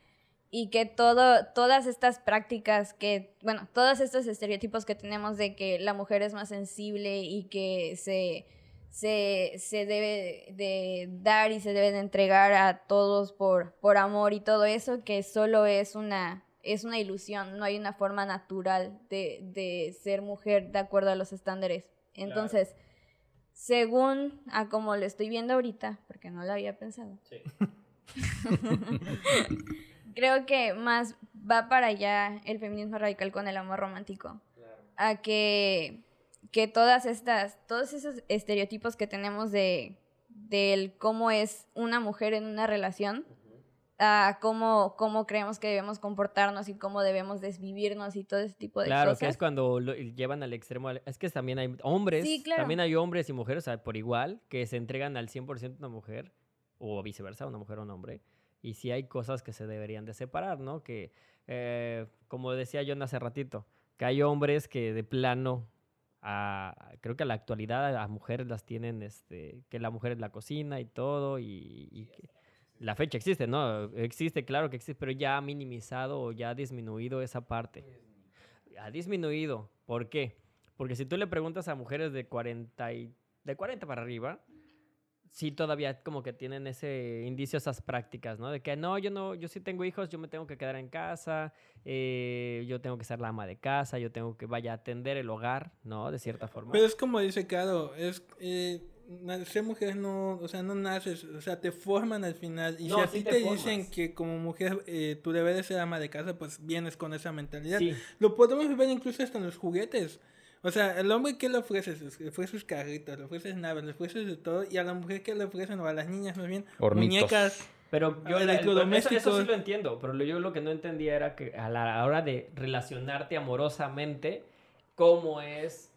Y que todo, todas estas prácticas que, bueno, todos estos estereotipos que tenemos de que la mujer es más sensible y que se, se, se debe de dar y se debe de entregar a todos por, por amor y todo eso, que solo es una, es una ilusión, no hay una forma natural de, de ser mujer de acuerdo a los estándares. Entonces, según a como lo estoy viendo ahorita, porque no lo había pensado, Sí. [LAUGHS] creo que más va para allá el feminismo radical con el amor romántico. A que, que todas estas, todos esos estereotipos que tenemos de del cómo es una mujer en una relación, a cómo, cómo creemos que debemos comportarnos y cómo debemos desvivirnos y todo ese tipo de Claro, cosas. que es cuando lo llevan al extremo. Es que también hay hombres, Sí, claro. también hay hombres y mujeres, o sea, por igual, que se entregan al 100% a una mujer, o viceversa, una mujer o un hombre. Y sí hay cosas que se deberían de separar, ¿no? Que, eh, como decía yo hace ratito, que hay hombres que de plano, a- creo que a la actualidad a mujeres las tienen, este, que la mujer es la cocina y todo, y, y que la fecha existe, ¿no? Existe, claro que existe, pero ya ha minimizado o ya ha disminuido esa parte. Ha disminuido. ¿Por qué? Porque si tú le preguntas a mujeres de 40, y, de 40 para arriba, sí todavía como que tienen ese indicio, esas prácticas, ¿no? De que no, yo no, yo sí tengo hijos, yo me tengo que quedar en casa, eh, yo tengo que ser la ama de casa, yo tengo que vaya a atender el hogar, ¿no? De cierta forma. Pero es como dice Caro, es eh, ser mujer no, o sea, no naces, o sea, te forman al final. Y No, si a sí ti te te, dicen que como mujer eh, tu deber de ser ama de casa, pues vienes con esa mentalidad. Sí. Lo podemos ver incluso hasta en los juguetes. O sea, el hombre que le ofreces, le ofreces carritos, le ofreces naves, le ofreces de todo, y a la mujer que le ofrecen, o a las niñas más bien, Hornitos. muñecas. Pero yo la- el- eso, sí lo entiendo, pero yo lo que no entendía era que a la hora de relacionarte amorosamente, ¿cómo es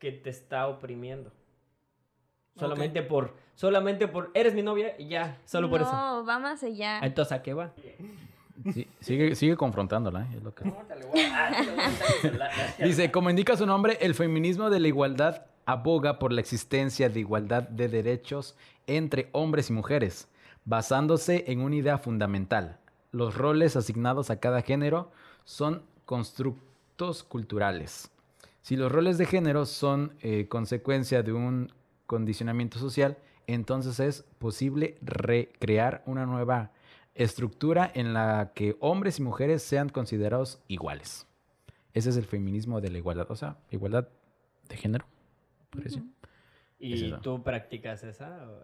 que te está oprimiendo? Solamente por, solamente por, eres mi novia y ya, solo por eso. Ah, No, va más allá. Entonces, ¿a qué va? Sí, sigue, sigue confrontándola. ¿eh? Es lo que- [LAUGHS] Dice, como indica su nombre, el feminismo de la igualdad aboga por la existencia de igualdad de derechos entre hombres y mujeres, basándose en una idea fundamental. Los roles asignados a cada género son constructos culturales. Si los roles de género son eh, consecuencia de un condicionamiento social, entonces es posible recrear una nueva estructura en la que hombres y mujeres sean considerados iguales. Ese es el feminismo de la igualdad, o sea, igualdad de género. ¿Y Es eso. tú practicas esa? o-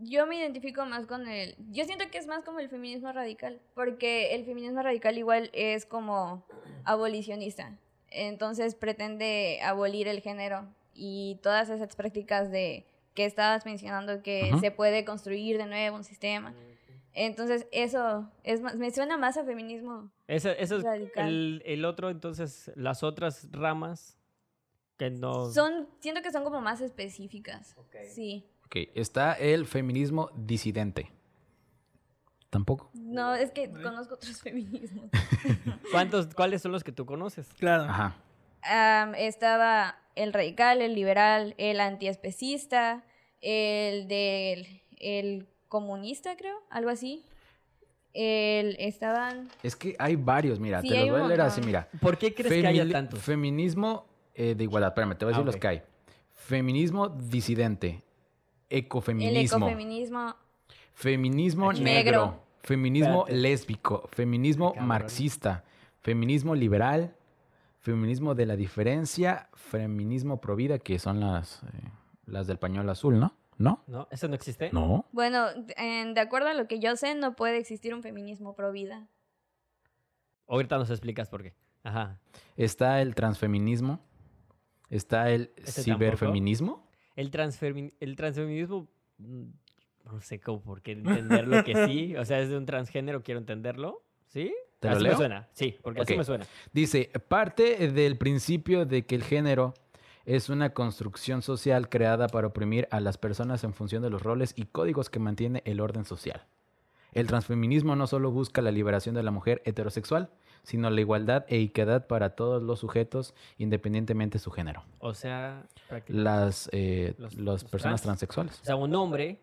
Yo me identifico más con el... Yo siento que es más como el feminismo radical, porque el feminismo radical igual es como abolicionista. Entonces pretende abolir el género y todas esas prácticas de que estabas mencionando que se puede construir de nuevo un sistema. Entonces eso es más, me suena más a feminismo. Ese- Eso es Radical. el, el otro, entonces, las otras ramas que no... Son, siento que son como más específicas. Ok. Sí. Ok, está el feminismo disidente. tampoco. No, es que conozco otros [LAUGHS] feminismos. ¿Cuántos, ¿Cuáles son los que tú conoces? Claro. Ajá. Estaba el radical, el liberal, el antiespecista, el del el comunista, creo, algo así. El, estaban... Es que hay varios, mira, Sí, te los voy a leer así, mira. ¿Por qué crees que haya tantos? Feminismo eh, de igualdad. Espérame, te voy a Ah, decir los ok. que hay. Feminismo disidente. El Ecofeminismo. Feminismo Aquí. negro. Negro. Feminismo Espérate. lésbico. Feminismo Cabrón. marxista. Feminismo liberal. Feminismo de la diferencia. Feminismo provida, que son las, eh, las del pañuelo azul, ¿no? ¿No? ¿No? ¿Eso no existe? No. Bueno, en- de acuerdo a lo que yo sé, no puede existir un feminismo pro vida. Ahorita nos explicas por qué. Ajá. Está el transfeminismo. Está el ¿Ese ciberfeminismo. El, el transfeminismo, mm, no sé cómo por qué entenderlo que sí. O sea, es de un transgénero, quiero entenderlo. ¿Sí? ¿Te lo así leo? me suena. Sí, porque así me suena. Dice, parte del principio de que el género es una construcción social creada para oprimir a las personas en función de los roles y códigos que mantiene el orden social. El transfeminismo no solo busca la liberación de la mujer heterosexual, sino la igualdad e equidad para todos los sujetos, independientemente de su género. O sea. Las, eh, Los- las los personas trans. transexuales. O sea, un hombre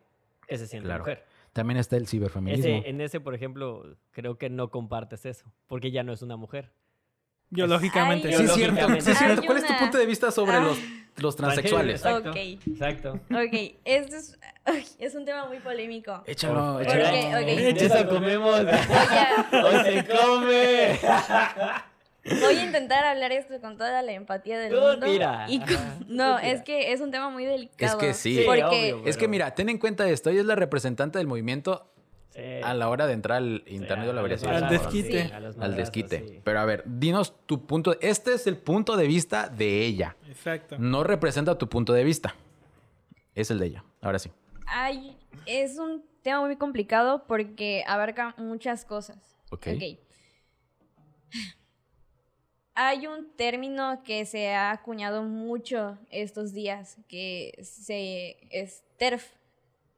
que se siente Claro. mujer. También está el ciberfeminismo. Ese, en ese, por ejemplo, creo que no compartes eso, porque ya no es una mujer. Biológicamente. Ay, Sí, Biológicamente. cierto. sí, cierto. ¿Cuál es tu punto de vista sobre Ah. los, los transexuales? Exacto. Ok. Exacto. Ok, esto es, ay, es un tema muy polémico. Échalo, échalo. Ok, ok. De eso comemos. [LAUGHS] Hoy se come. [LAUGHS] voy a intentar hablar esto con toda la empatía del mundo. y con- tú [LAUGHS] no, es que es un tema muy delicado. Es que sí. Sí, Porque obvio, Es que mira, ten en cuenta esto, ella es la representante del movimiento Sí. a la hora de entrar al internet de la variación. Al desquite. sí, Al desquite. sí. Pero a ver, dinos tu punto. Este es el punto de vista de ella. Exacto. No representa tu punto de vista. Es el de ella. Ahora sí. Ay, es un tema muy complicado porque abarca muchas cosas. Ok. Ok. Hay un término que se ha acuñado mucho estos días, que se, es TERF.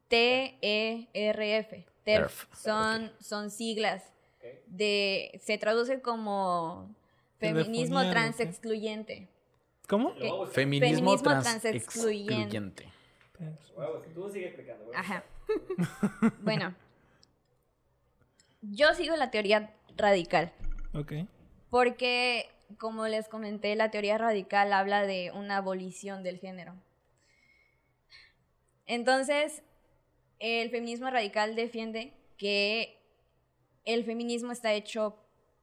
T-E-R-F. TERF. TERF, Son, son siglas. De, se traduce como feminismo transexcluyente. ¿Cómo? Feminismo, Feminismo trans transexcluyente. excluyente. Tú sigue explicando. Ajá. bueno. Yo sigo la teoría radical. Ok. Porque, como les comenté, la teoría radical habla de una abolición del género. Entonces, el feminismo radical defiende que el feminismo está hecho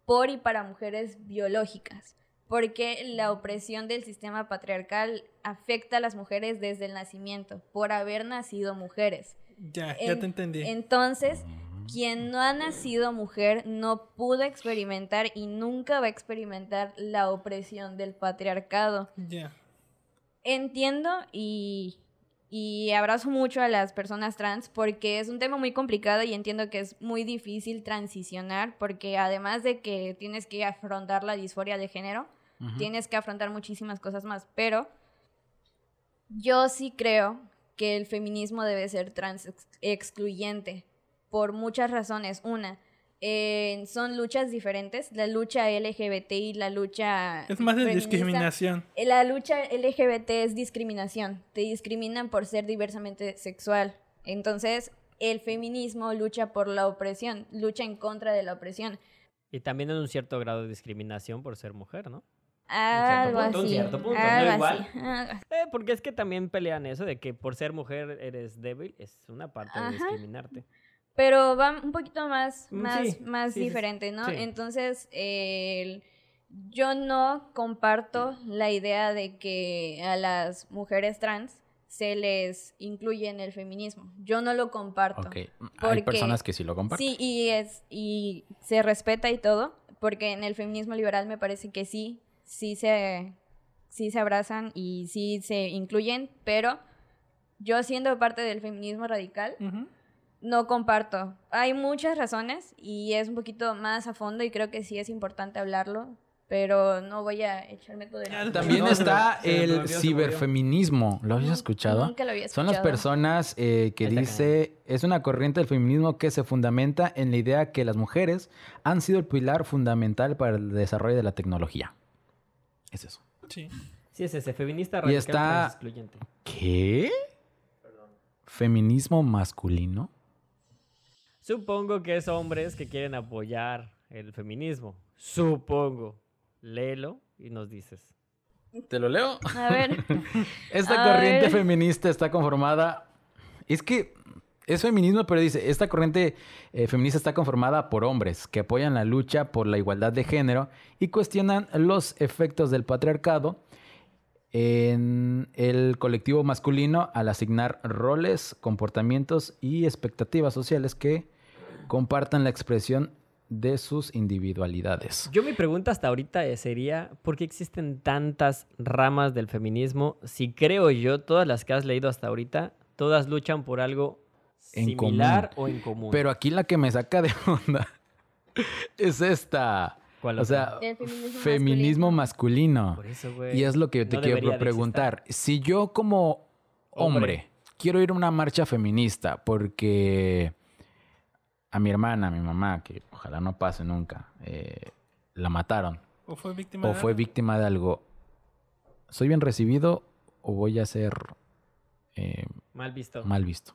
por y para mujeres biológicas, porque la opresión del sistema patriarcal afecta a las mujeres desde el nacimiento, por haber nacido mujeres. Ya, ya te entendí. Entonces, quien no ha nacido mujer no pudo experimentar y nunca va a experimentar la opresión del patriarcado. Ya. Entiendo y, y abrazo mucho a las personas trans porque es un tema muy complicado y entiendo que es muy difícil transicionar porque además de que tienes que afrontar la disforia de género, tienes que afrontar muchísimas cosas más, pero yo sí creo que el feminismo debe ser trans ex- excluyente por muchas razones. Una, eh, son luchas diferentes, la lucha LGBT y la lucha... Es más de feminista. discriminación. La lucha LGBT es discriminación, te discriminan por ser diversamente sexual. Entonces, el feminismo lucha por la opresión, lucha en contra de la opresión. Y también en un cierto grado de discriminación por ser mujer, ¿no? Algo punto, un así. cierto punto, no igual. así, Eh, porque es que también pelean eso de que por ser mujer eres débil, es una parte de discriminarte. Pero va un poquito más, Mm, más, sí, más sí, diferente, ¿no? sí. Entonces, el- yo no comparto la idea de que a las mujeres trans se les incluye en el feminismo. Yo no lo comparto. Ok. Hay Porque- personas que sí lo comparten. Sí, y es y se respeta y todo, porque en el feminismo liberal me parece que sí, sí se sí se abrazan y sí se incluyen, pero yo siendo parte del feminismo radical. No comparto. Hay muchas razones y es un poquito más a fondo y creo que sí es importante hablarlo, pero no voy a echarme todo el... También está el ciberfeminismo. ¿Lo habías escuchado? Nunca lo había Son las escuchado. personas eh, que Está dice, es una corriente del feminismo que se fundamenta en la idea que las mujeres han sido el pilar fundamental para el desarrollo de la tecnología. Es eso. Sí. Sí, es ese, feminista Y radical está- pero es excluyente. ¿Qué? ¿Feminismo masculino? Supongo que es hombres que quieren apoyar el feminismo. Supongo. Léelo y nos dices. ¿Te lo leo? A ver, [LAUGHS] Esta A corriente ver. feminista está conformada. Es que es feminismo, pero dice: esta corriente eh, feminista está conformada por hombres que apoyan la lucha por la igualdad de género y cuestionan los efectos del patriarcado en el colectivo masculino al asignar roles, comportamientos y expectativas sociales que compartan la expresión de sus individualidades. Yo mi pregunta hasta ahorita eh, sería, ¿por qué existen tantas ramas del feminismo? Si creo yo, todas las que has leído hasta ahorita, todas luchan por algo En similar común. o en común. Pero aquí la que me saca de onda [LAUGHS] es esta. ¿Cuál O sea, El feminismo feminismo masculino. Por eso, güey, Y es lo que yo te no quiero preguntar. Si yo como hombre, Hombre. quiero ir a una marcha feminista porque a mi hermana, a mi mamá, que ojalá no pase nunca, eh, la mataron ¿O fue víctima o de fue algo? víctima de algo, ¿soy bien recibido o voy a ser eh, Mal visto. mal visto?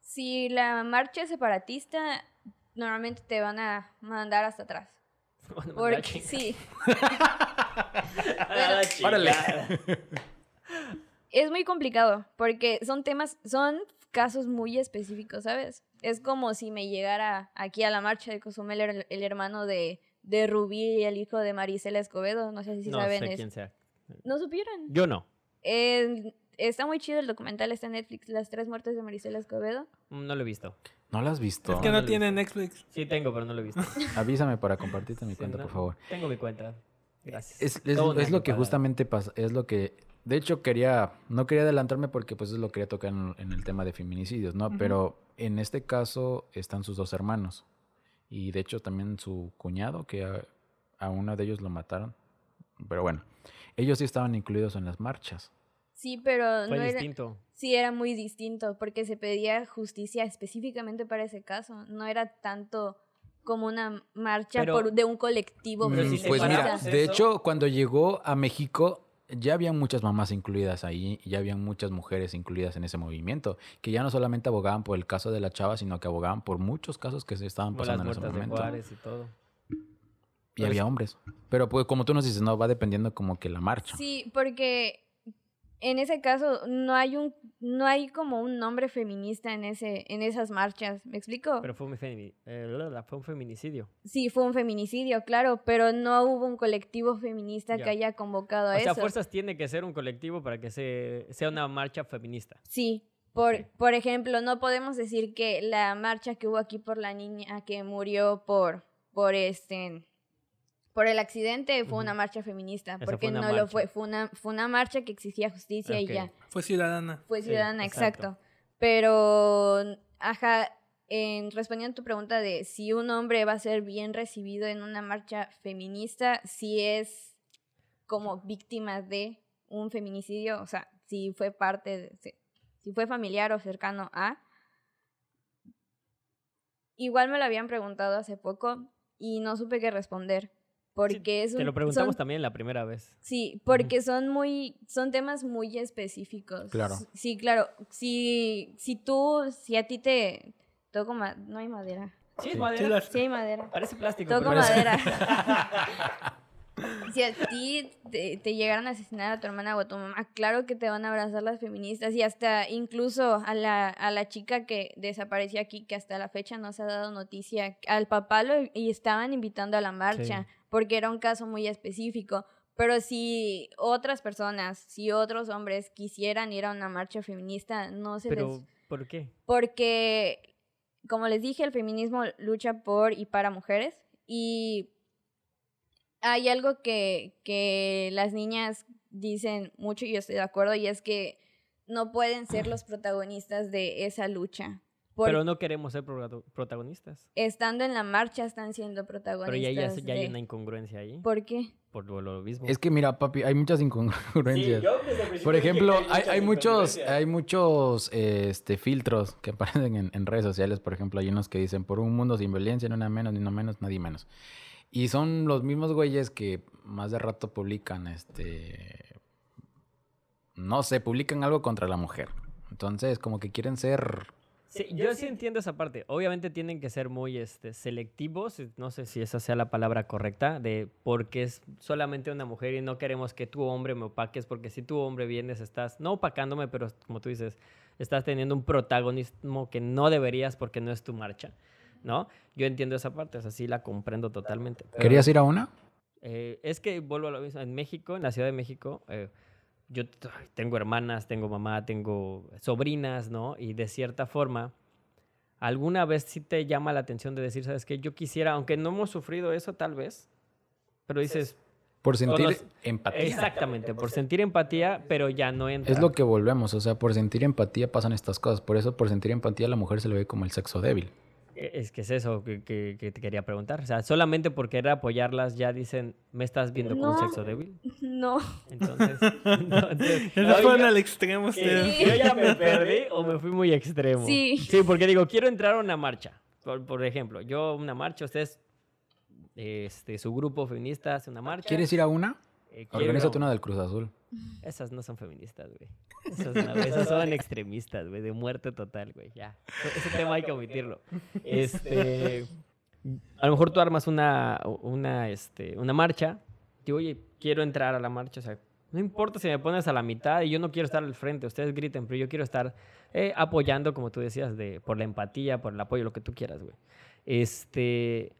Si la marcha es separatista, normalmente te van a mandar hasta atrás. [LAUGHS] A Porque sí, [LAUGHS] Órale. es muy complicado porque son temas, son casos muy específicos, ¿sabes? Es como si me llegara aquí a la marcha de Cozumel el, el hermano de, de Rubí y el hijo de Marisela Escobedo. No sé si no saben sé eso. quién sea. ¿No supieron? Yo no. Eh, está muy chido el documental, está en Netflix, Las tres muertes de Marisela Escobedo. Mm, No lo he visto. ¿No lo has visto? Es que no tiene Netflix. Sí tengo, pero no lo he visto. [LAUGHS] Avísame para compartirte mi Sí, cuenta, no, por favor. Tengo mi cuenta. Gracias. Es, es- es lo que justamente pasa, es lo que, de hecho quería, no quería adelantarme porque pues es lo que quería tocar en, en el tema de feminicidios, ¿no? Pero en este caso están sus dos hermanos y de hecho también su cuñado que a, a uno de ellos lo mataron, pero bueno, ellos sí estaban incluidos en las marchas. Sí, pero Fue no era, distinto. sí era muy distinto porque se pedía justicia específicamente para ese caso. No era tanto como una marcha Pero- por, de un colectivo Pero si Mm, pues mira, de eso- hecho cuando llegó a México ya habían muchas mamás incluidas ahí, ya habían muchas mujeres incluidas en ese movimiento, que ya no solamente abogaban por el caso de la chava, sino que abogaban por muchos casos que se estaban las pasando en ese de momento. Juárez y todo. Y había hombres. Pero pues como tú nos dices, no, va dependiendo como que la marcha. Sí, porque en ese caso no hay un no hay como un nombre feminista en ese en esas marchas, ¿me explico? Pero fue un, femi- eh, fue un feminicidio. sí, fue un feminicidio, claro, pero no hubo un colectivo feminista Ya. que haya convocado O a sea, eso. fuerzas tiene que ser un colectivo para que se, sea una marcha feminista. Sí, por, por ejemplo, no podemos decir que la marcha que hubo aquí por la niña que murió por, por este por el accidente fue una marcha feminista, porque no lo fue, fue una, fue una marcha que exigía justicia y ya, Fue ciudadana. fue Sí, ciudadana, exacto. exacto. Pero, ajá, en, respondiendo a tu pregunta de si un hombre va a ser bien recibido en una marcha feminista, si es como víctima de un feminicidio, o sea, si fue parte, de, si, si fue familiar o cercano a. Igual me lo habían preguntado hace poco y no supe qué responder. Porque es un, Te lo preguntamos son- también la primera vez. Sí, porque son muy, son temas muy específicos. Claro. Sí, claro. Si, si tú, si a ti te toco ma- no hay madera. Sí, Sí. es madera. Sí, Sí hay madera. Parece plástico. Toco madera. [LAUGHS] si a ti te, te llegaran a asesinar a tu hermana o a tu mamá, claro que te van a abrazar las feministas y hasta incluso a la, a la chica que desapareció aquí, que hasta la fecha no se ha dado noticia, al papá lo y estaban invitando a la marcha porque era un caso muy específico. Pero si otras personas, si otros hombres quisieran ir a una marcha feminista, no se les Pero, ¿por qué? porque, como les dije, el feminismo lucha por y para mujeres y hay algo que, que las niñas dicen mucho y yo estoy de acuerdo y es que no pueden ser los protagonistas de esa lucha Pero no queremos ser protago- protagonistas. estando en la marcha están siendo Pero protagonistas. ya, ya, hay una incongruencia ahí. ¿Por qué? Por lo, lo mismo. Es que mira, papi, hay muchas incongruencias. Por ejemplo, hay, hay muchos, hay muchos este, filtros que aparecen en, en redes sociales. Por ejemplo, hay unos que dicen por un mundo sin violencia, ni una menos, ni una menos, nadie menos. Y son los mismos güeyes que más de rato publican, este, no sé, publican algo contra la mujer. Entonces, como que quieren ser, Sí, yo sí entiendo esa parte. Obviamente tienen que ser muy este, selectivos, eh, no sé si esa sea la palabra correcta, de porque es solamente una mujer y no queremos que tu hombre me opaques, porque si tu hombre vienes, estás, no opacándome, pero como tú dices, estás teniendo un protagonismo que no deberías porque no es tu marcha, ¿no? Yo entiendo esa parte, o sea, sí la comprendo totalmente. pero- ¿querías ir a una? eh, es que vuelvo a lo mismo. En México, en la Ciudad de México, eh, yo tengo hermanas, tengo mamá, tengo sobrinas, ¿no? Y de cierta forma, alguna vez sí te llama la atención de decir, ¿sabes qué? Yo quisiera, aunque no hemos sufrido eso tal vez, pero dices, Por sentir empatía. exactamente, por sentir empatía, pero ya no entra. Es lo que volvemos, o sea, por sentir empatía pasan estas cosas. Por eso, por sentir empatía, a la mujer se le ve como el sexo débil. Eh, Es que es eso que, que- que te quería preguntar. O sea, solamente por querer apoyarlas ya dicen, ¿me estás viendo como un No. sexo débil? No. Entonces, [LAUGHS] [LAUGHS] entonces [LAUGHS] fueron al extremo ustedes. Sí. ¿Yo ya me perdí o me fui muy extremo? Sí. Sí, porque digo, quiero entrar a una marcha. Por, por ejemplo, yo una marcha, ustedes, este, su grupo feminista hace una marcha. ¿Quieres ir a una? Eh, quiero- Organízate una del Cruz Azul. Esas no son feministas, güey. Esas, no, güey, esas son extremistas, güey, de muerte total, güey. Ya. [LAUGHS] Ese tema hay que omitirlo. Este, [LAUGHS] a lo mejor tú armas una, una, este, una marcha. Digo, oye, quiero entrar a la marcha. O sea, no importa si me pones a la mitad y yo no quiero estar al frente. Ustedes griten, pero yo quiero estar eh, apoyando, como tú decías, de, por la empatía, por el apoyo, lo que tú quieras, güey. Este,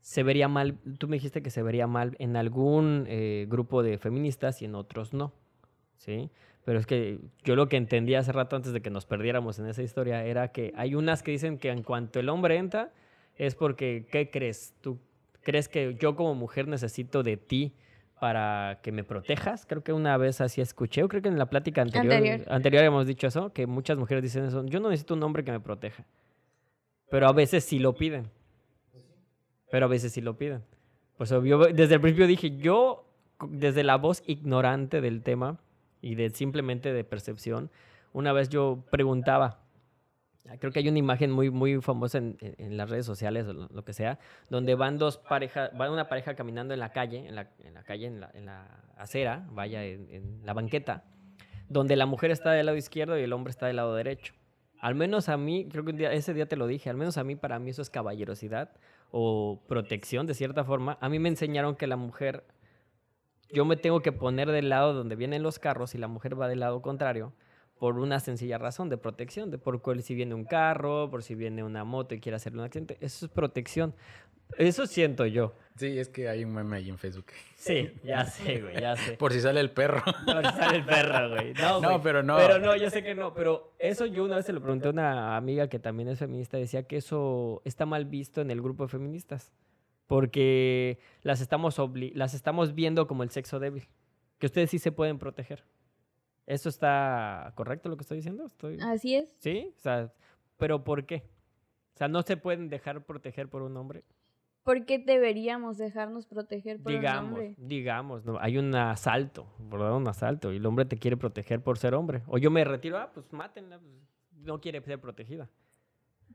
se vería mal, tú me dijiste que se vería mal en algún eh, grupo de feministas y en otros no, ¿sí? Pero es que yo lo que entendí hace rato antes de que nos perdiéramos en esa historia era que hay unas que dicen que en cuanto el hombre entra es porque, ¿qué crees? ¿Tú crees que yo como mujer necesito de ti para que me protejas? Creo que una vez así escuché, o creo que en la plática anterior, Anterior. anterior hemos dicho eso, que muchas mujeres dicen eso, yo no necesito un hombre que me proteja, pero a veces sí lo piden. Pero a veces sí lo piden. Pues yo desde el principio dije, yo, desde la voz ignorante del tema y de simplemente de percepción, una vez yo preguntaba, creo que hay una imagen muy, muy famosa en, en- las redes sociales o lo, que sea, donde van dos parejas, va una pareja caminando en la calle, en la, en la calle, en la, acera, vaya, en, la banqueta, donde la mujer está del lado izquierdo y el hombre está del lado derecho. Al menos a mí, creo que ese día te lo dije, al menos a mí, para mí eso es caballerosidad o protección de cierta forma. A mí me enseñaron que la mujer, yo me tengo que poner del lado donde vienen los carros y la mujer va del lado contrario por una sencilla razón de protección, de por si viene un carro, por si viene una moto y quiere hacerle un accidente, eso es protección. Eso siento yo. Sí, es que hay un meme ahí en Facebook. Sí, ya [LAUGHS] sé, güey, ya sé. Por si sale el perro. [LAUGHS] Por si sale el perro, güey. [LAUGHS] No, No, güey. pero no. Pero no, yo sé que no. Pero eso yo una vez se lo pregunté a una amiga que también es feminista. Decía que eso está mal visto en el grupo de feministas. Porque las estamos, obli- las estamos viendo como el sexo débil. Que ustedes sí se pueden proteger. ¿Eso está correcto lo que estoy diciendo? Estoy... Así es. ¿Sí? O sea, ¿pero por qué? O sea, no se pueden dejar proteger por un hombre. ¿Por qué deberíamos dejarnos proteger por digamos, un hombre? digamos, ¿no? hay un asalto, ¿verdad? Un asalto y el hombre te quiere proteger por ser hombre. O yo me retiro, ah, pues mátenla, pues, no quiere ser protegida.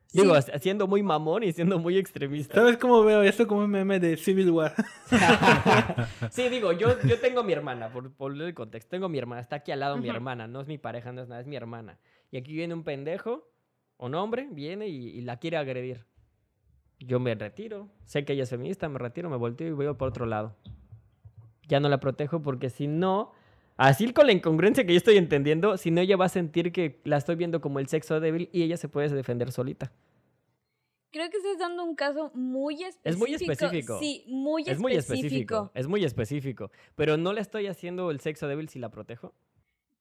Sí. Digo, ha- siendo muy mamón y siendo muy extremista. ¿Sabes cómo veo esto como un meme de Civil War? [LAUGHS] sí, digo, yo, yo tengo mi hermana, por, por el contexto, tengo mi hermana, está aquí al lado mi Ujú. hermana, no es mi pareja, no es nada, es mi hermana. Y aquí viene un pendejo, un hombre, viene y, y la quiere agredir. Yo me retiro, sé que ella es feminista, me retiro, me volteo y voy por otro lado. Ya no la protejo porque si no, así con la incongruencia que yo estoy entendiendo, si no ella va a sentir que la estoy viendo como el sexo débil y ella se puede defender solita. Creo que estás dando un caso muy específico. Es muy específico. Sí, muy Es muy específico, es muy específico, pero no le estoy haciendo el sexo débil si la protejo.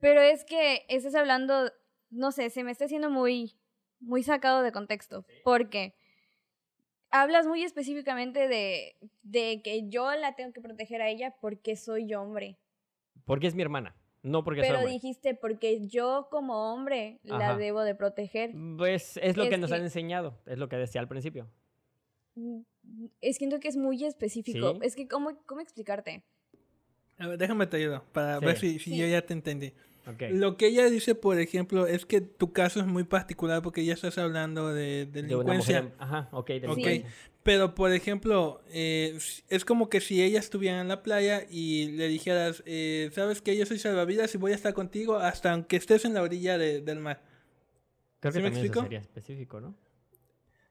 Pero es que estás hablando, no sé, se me está haciendo muy, muy sacado de contexto. Porque hablas muy específicamente de, de que yo la tengo que proteger a ella porque soy hombre. Porque es mi hermana. No porque Pero dijiste, porque yo como hombre la Ajá. debo de proteger. Pues es lo que nos que- han enseñado, es lo que decía al principio. Mm, Es que siento que es muy específico. ¿Sí? Es que, ¿cómo, cómo explicarte? A ver, déjame te ayudo para Sí. ver si, si Sí. yo ya te entendí. Lo que ella dice, por ejemplo, es que tu caso es muy particular porque ya estás hablando de delincuencia. Ajá, ok. Delincuencia. pero por ejemplo, eh, es como que si ella estuviera en la playa y le dijeras, eh, sabes que yo soy salvavidas y voy a estar contigo hasta aunque estés en la orilla de- del mar. Creo que ¿Sí me eso explico? sería específico, ¿no?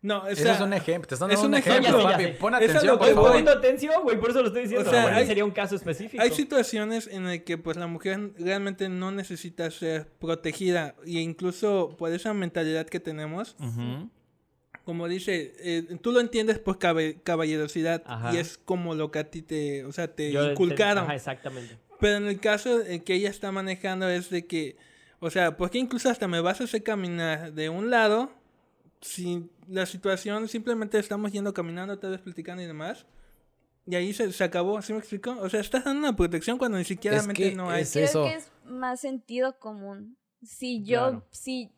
No, o sea, es un ejemplo. Te están es dando un un ejemplo, ejemplo. papi. Pon Es atención, por favor. poniendo atención, güey, por eso lo estoy diciendo. O sea, mí hay- sería un caso específico. hay situaciones en las que pues la mujer realmente no necesita ser protegida e incluso por esa mentalidad que tenemos, Ujú. como dice, eh, tú lo entiendes por caballerosidad Ajá. y es como lo que a ti te, o sea, te Yo- inculcaron. Ajá, exactamente. Pero en el caso eh, que ella está manejando es de que, o sea, porque incluso hasta me vas a hacer caminar de un lado, si la situación simplemente estamos yendo caminando, tal vez platicando y demás, y ahí se, se acabó, ¿sí me explico? O sea, estás dando una protección cuando ni siquiera Es que no hay. es- Creo eso. que es más sentido común. Si yo, Claro. si,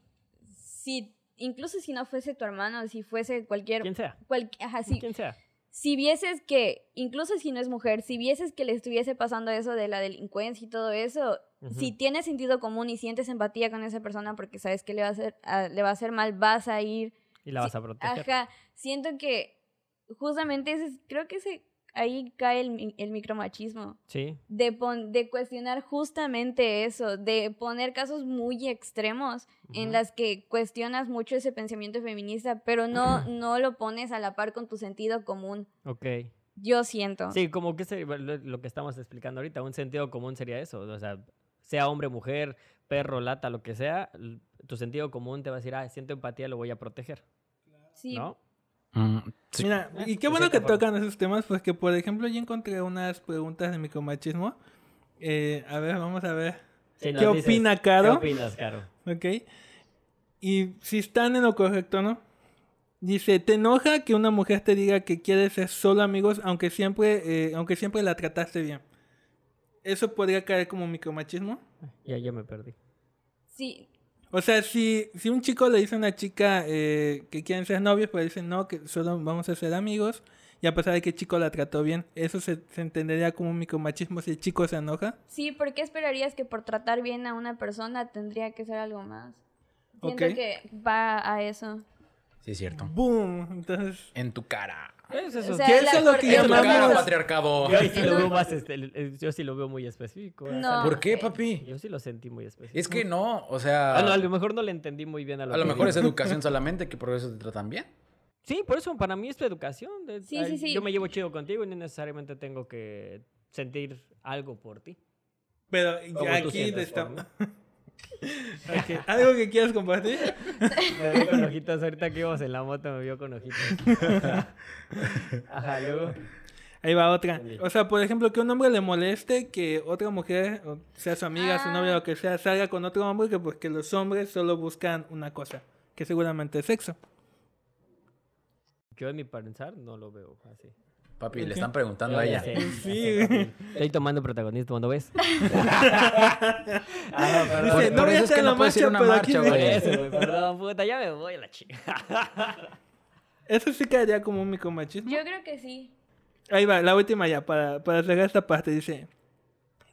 si, incluso si no fuese tu hermano, si fuese cualquier, Quien sea. cual- ajá, sí, Quien sea. Si vieses que, incluso si no es mujer, si vieses que le estuviese pasando eso de la delincuencia y todo eso, si tienes sentido común y sientes empatía con esa persona porque sabes que le va a hacer, a- le va a hacer mal, vas a ir. Y la vas a proteger. Ajá, siento que justamente ese es- creo que ese, ahí cae el, el micromachismo. Sí. De, pon- de cuestionar justamente eso, de poner casos muy extremos en Ujú. las que cuestionas mucho ese pensamiento feminista, pero no, [CLEARS THROAT] no lo pones a la par con tu sentido común. Ok. Yo siento. Sí, como que sería lo que estamos explicando ahorita. Un sentido común sería eso. O sea, sea hombre, mujer, perro, lata, lo que sea, tu sentido común te va a decir, ah, siento empatía, lo voy a proteger. Sí. ¿No? Mm, sí. Mira, Eh, y qué de bueno que tocan esos temas, porque por ejemplo yo encontré unas preguntas de micromachismo. Eh, a ver, vamos a ver. ¿Qué dices, opina Caro? ¿Qué opinas, Caro? Ok. Y si están en lo correcto, ¿no? Dice, ¿te enoja que una mujer te diga que quiere ser solo amigos aunque siempre, eh, aunque siempre la trataste bien? ¿Eso podría caer como micromachismo? Ya, ya me perdí. Sí, O sea, si, si un chico le dice a una chica eh, que quieren ser novios, pero dicen no, que solo vamos a ser amigos, y a pesar de que el chico la trató bien, ¿eso se, se entendería como un micromachismo si el chico se enoja? sí, ¿por qué esperarías que por tratar bien a una persona tendría que ser algo más? Siento que va a eso. Sí, es cierto. ¡Boom! Entonces, En tu cara. Es eso. O sea, ¿Qué es lo que llamamos- patriarcado. Yo sí lo No. [LAUGHS] veo más, este, yo sí lo veo muy específico. No. ¿Por qué, papi? Yo sí lo sentí muy específico. Es que no, o sea... Ah, no, a lo mejor no le entendí muy bien a lo A lo mejor es educación [LAUGHS] solamente, que por eso te tratan bien. Sí, por eso para mí es tu educación. Sí, ay, sí, sí. Yo me llevo chido contigo y no necesariamente tengo que sentir algo por ti. pero aquí sientas [LAUGHS] ¿Algo que quieras compartir? Me vio con ojitos, ahorita que íbamos en la moto me vio con ojitos. Ajá, luego. Ahí va otra. O sea, por ejemplo, que un hombre le moleste que otra mujer, o sea su amiga, su Ah. novia, lo que sea, salga con otro hombre, que porque los hombres solo buscan una cosa, que seguramente es sexo. Yo en mi pensar no lo veo así. Papi, ¿Por le están preguntando a ella. Sí. Estoy tomando protagonismo, ¿no ves? [LAUGHS] Ah, perdón. Dice, no voy a en la no marcha, una pero aquí marcha, eso, perdón, puta, ya me voy a la chica. [LAUGHS] Eso sí caería como un micromachismo. Yo creo que sí. Ahí va, la última ya, para, para cerrar esta parte. Dice,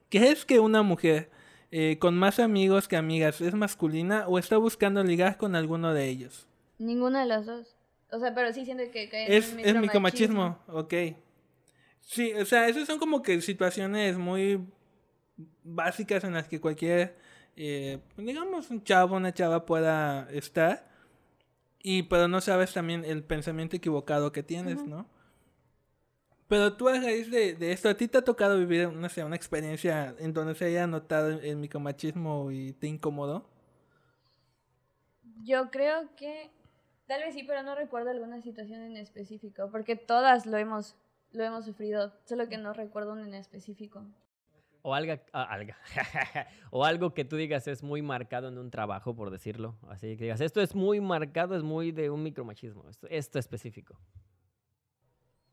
¿qué es que una mujer eh, con más amigos que amigas es masculina o está buscando ligar con alguno de ellos? Ninguna de las dos. O sea, pero sí siento que cae en Es, es micromachismo, ok. Sí, o sea, esas son como que situaciones muy básicas en las que cualquier, eh, digamos, un chavo, una chava pueda estar. Y pero no sabes también el pensamiento equivocado que tienes. ¿no? Pero tú a raíz de, de esto, ¿a ti te ha tocado vivir, no sé, una experiencia en donde se haya notado el, el micromachismo y te incomodó? Yo creo que tal vez sí, pero no recuerdo alguna situación en específico, porque todas lo hemos lo hemos sufrido, solo que no recuerdo una en específico. O algo, alga. [LAUGHS] o algo que tú digas es muy marcado en un trabajo, por decirlo. Así que digas, esto es muy marcado, es muy de un micromachismo. Esto, esto específico.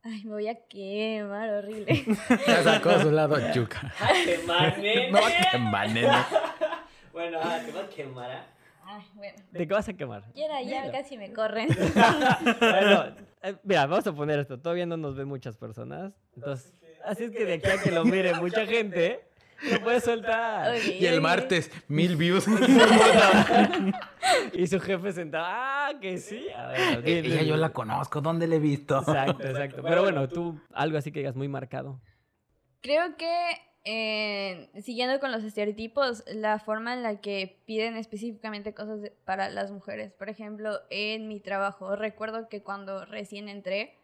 Ay, me voy a quemar, horrible. Ya [LAUGHS] sacó a su lado quemar, [LAUGHS] nene. Va a quemar, nene. Bueno, ah, te vas a quemar, ¿ah? Bueno. ¿De qué vas a quemar? Ya, era, ya casi me corren. [LAUGHS] Bueno, eh, mira, vamos a poner esto. Todavía no nos ven muchas personas. Entonces, así es que de aquí a que lo [LAUGHS] mire mucha gente, lo puedes soltar. Ok, Y el ok. martes, mil views. [LAUGHS] Y su jefe sentado, ah, que sí. A ver, di- Ella yo la conozco, ¿dónde la he visto? Exacto, exacto. Pero bueno, tú, algo así que digas muy marcado. Creo que, eh, siguiendo con los estereotipos, la forma en la que piden específicamente cosas de- para las mujeres. Por ejemplo, en mi trabajo, recuerdo que cuando recién entré,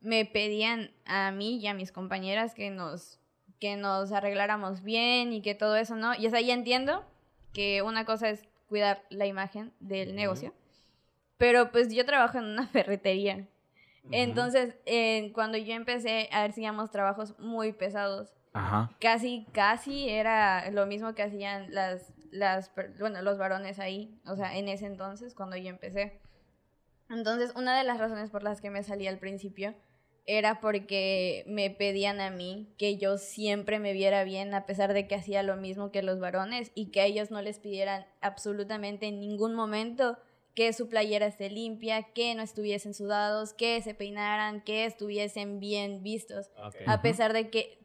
me pedían a mí y a mis compañeras que nos, que nos arregláramos bien y que todo eso, ¿no? Y o sea, ya entiendo que una cosa es cuidar la imagen del negocio, pero pues yo trabajo en una [LAUGHS] ferretería. Entonces, eh, cuando yo empecé, a ver, hacíamos trabajos muy pesados. Ajá. Casi, casi era lo mismo que hacían las, bueno, los varones ahí, o sea, en ese entonces, cuando yo empecé. Entonces, una de las razones por las que me salí al principio era porque me pedían a mí que yo siempre me viera bien a pesar de que hacía lo mismo que los varones y que a ellos no les pidieran absolutamente en ningún momento que su playera esté limpia, que no estuviesen sudados, que se peinaran, que estuviesen bien vistos, a pesar de que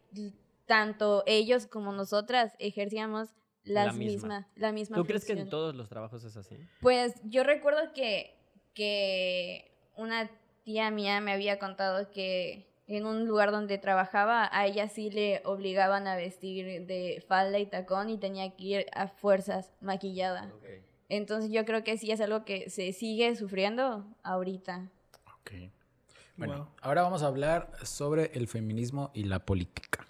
tanto ellos como nosotras ejercíamos La las misma. misma, la misma ¿Tú crees que en todos los trabajos es así? Pues yo recuerdo que, que una tía mía me había contado que en un lugar donde trabajaba a ella sí le obligaban a vestir de falda y tacón y tenía que ir a fuerzas maquillada. Entonces yo creo que sí es algo que se sigue sufriendo ahorita. Ok. Bueno, Wow. ahora vamos a hablar sobre el feminismo y la política.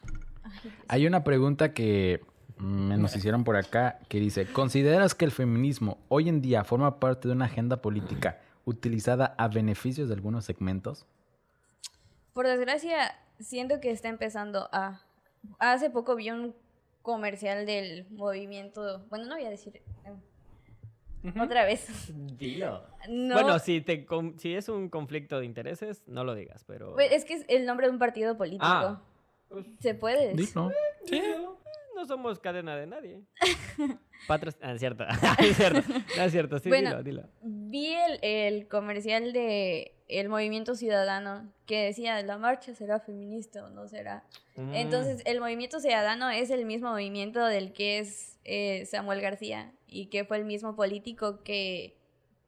Hay una pregunta que me nos hicieron por acá que dice, ¿consideras que el feminismo hoy en día forma parte de una agenda política utilizada a beneficios de algunos segmentos? Por desgracia, siento que está empezando a... Hace poco vi un comercial del movimiento... Bueno, no voy a decir... Ujú. Otra vez. Dilo. No, Bueno, si, te, con- si es un conflicto de intereses, no lo digas, pero... es que es el nombre de un partido político. Ah. ¿Se puede? decir? Dilo. Sí. No somos cadena de nadie. [LAUGHS] Patros... Ah, es cierto. [LAUGHS] [LAUGHS] es cierto. No, es cierto. Sí, Bueno. dilo, dilo. Vi el, el comercial de el movimiento ciudadano que decía la marcha será feminista o no será. Mm. Entonces el movimiento ciudadano es el mismo movimiento del que es eh, Samuel García y que fue el mismo político que,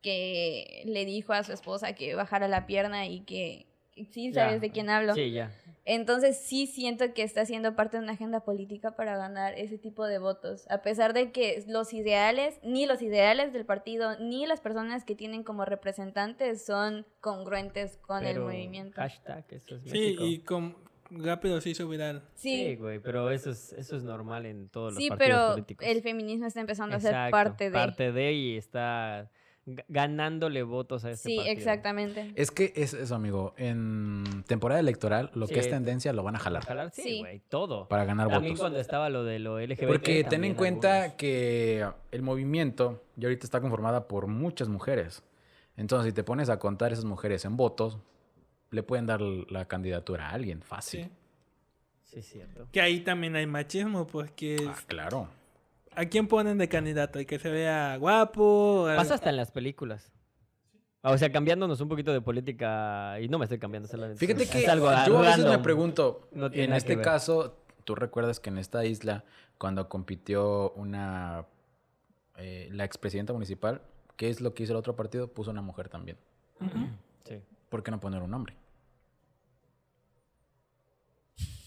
que le dijo a su esposa que bajara la pierna y que sí Ya. sabes de quién hablo. Sí, ya. Entonces sí siento que está siendo parte de una agenda política para ganar ese tipo de votos, a pesar de que los ideales, ni los ideales del partido, ni las personas que tienen como representantes son congruentes con el Pero movimiento. Hashtag, eso es Sí, México. y con, rápido se hizo viral. Sí, Sí, güey, pero eso es, eso es normal en todos los sí, partidos pero políticos. el feminismo está empezando a ser parte de... Parte de y está ganándole votos a este sí, partido. exactamente. Es que es eso, amigo. En temporada electoral, lo Sí. que es tendencia lo van a jalar Jalar, sí, Sí. güey, todo. para ganar También votos. cuando estaba lo de lo LGBT. Porque ten en cuenta algunos. que el movimiento ya ahorita está conformada por muchas mujeres. Entonces, si te pones a contar esas mujeres en votos, le pueden dar la candidatura a alguien fácil. Sí. Sí, es cierto. Que ahí también hay machismo, pues que Ah, claro. ¿A quién ponen de candidato? ¿El que se vea guapo? Pasa hasta en las películas. O sea, cambiándonos un poquito de política, y no me estoy cambiando solamente. Fíjate es que algo yo a veces me pregunto, No tiene en este caso, tú recuerdas que en esta isla, cuando compitió una, eh, la expresidenta municipal, ¿qué es lo que hizo el otro partido? Puso una mujer también. Sí. ¿Por qué no poner un hombre?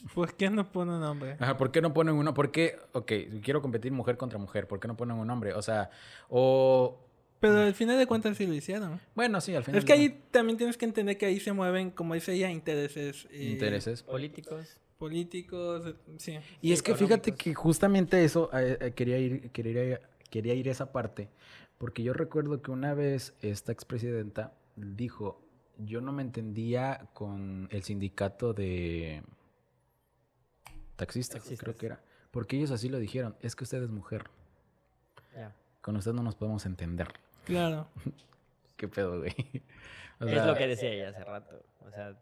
[LAUGHS] Pues ¿quién no pone un nombre? Ajá, ¿por qué no ponen uno? ¿Por qué? Ok, quiero competir mujer contra mujer. ¿Por qué no ponen un hombre? O sea, o... Pero al final de cuentas sí lo hicieron. Bueno, sí, al final... Es que ahí también tienes que entender que ahí se mueven, como dice ella, intereses. eh, Intereses. Políticos. Políticos, eh, sí. Y es que fíjate que justamente eso, eh, eh, quería, ir, quería, ir, quería ir a esa parte, porque yo recuerdo que una vez esta expresidenta dijo, yo no me entendía con el sindicato de taxistas, creo que era, porque ellos así lo dijeron, es que usted es mujer, con usted no nos podemos entender. Claro. [LAUGHS] ¿Qué pedo, güey? O es sea, lo que decía ella hace rato. O sea,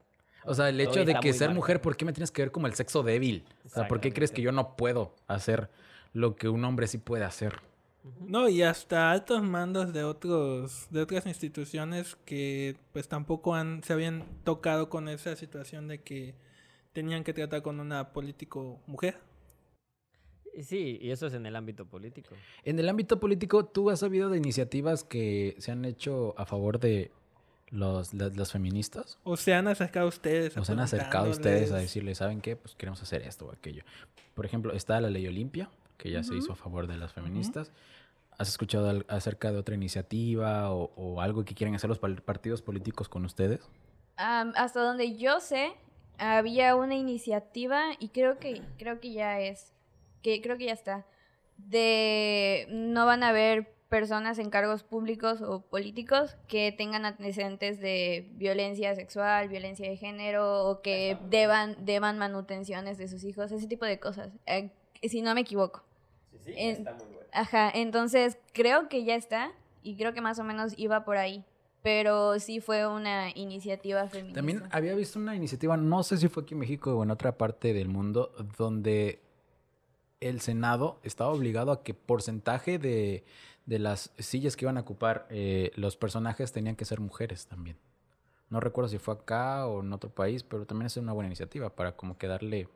O sea, el hecho de que ser mal. mujer, ¿por qué me tienes que ver como el sexo débil? O sea, ¿por qué crees que yo no puedo hacer lo que un hombre sí puede hacer? No, y hasta altos mandos de otros de otras instituciones que pues tampoco han se habían tocado con esa situación de que tenían que tratar con una político mujer. Sí, y eso es en el ámbito político. En el ámbito político, ¿tú has sabido de iniciativas que se han hecho a favor de los, la- las feministas? O se han acercado a ustedes. ¿O se han acercado a ustedes a decirles, ¿saben qué? Pues queremos hacer esto o aquello. Por ejemplo, está la ley Olimpia, que ya se hizo a favor de las feministas. ¿Has escuchado al- acerca de otra iniciativa o, o algo que quieren hacer los partidos políticos con ustedes? Hasta donde yo sé, había una iniciativa y creo que creo que ya es que creo que ya está de no van a haber personas en cargos públicos o políticos que tengan antecedentes de violencia sexual, violencia de género o que deban deban manutenciones de sus hijos, ese tipo de cosas. eh, si no me equivoco. En- Ajá, entonces creo que ya está y creo que más o menos iba por ahí. Pero sí fue una iniciativa feminista. También había visto una iniciativa, no sé si fue aquí en México o en otra parte del mundo, donde el Senado estaba obligado a que porcentaje de, de las sillas que iban a ocupar eh, los personajes tenían que ser mujeres también. No recuerdo si fue acá o en otro país, pero también es una buena iniciativa para como que darle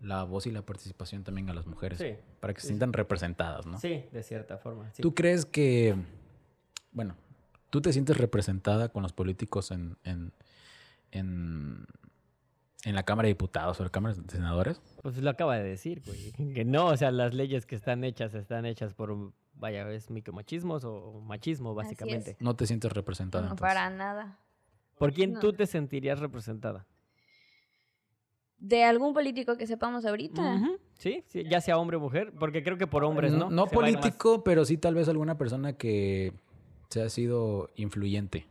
la voz y la participación también a las mujeres, Sí, para que se sientan representadas, ¿no? Sí, de cierta forma. sí. ¿Tú crees que, bueno, tú te sientes representada con los políticos en, en, en, en la Cámara de Diputados o la Cámara de Senadores? Pues lo acaba de decir, güey. Que no, o sea, las leyes que están hechas están hechas por, vaya, es micromachismos o machismo, Así es. básicamente. No te sientes representada. No, entonces? para nada. ¿Por quién No. tú te sentirías representada? ¿De algún político que sepamos ahorita? Sí, sí, ya sea hombre o mujer, porque creo que por hombres, ¿no? No político, pero sí tal vez alguna persona que se ha sido influyente.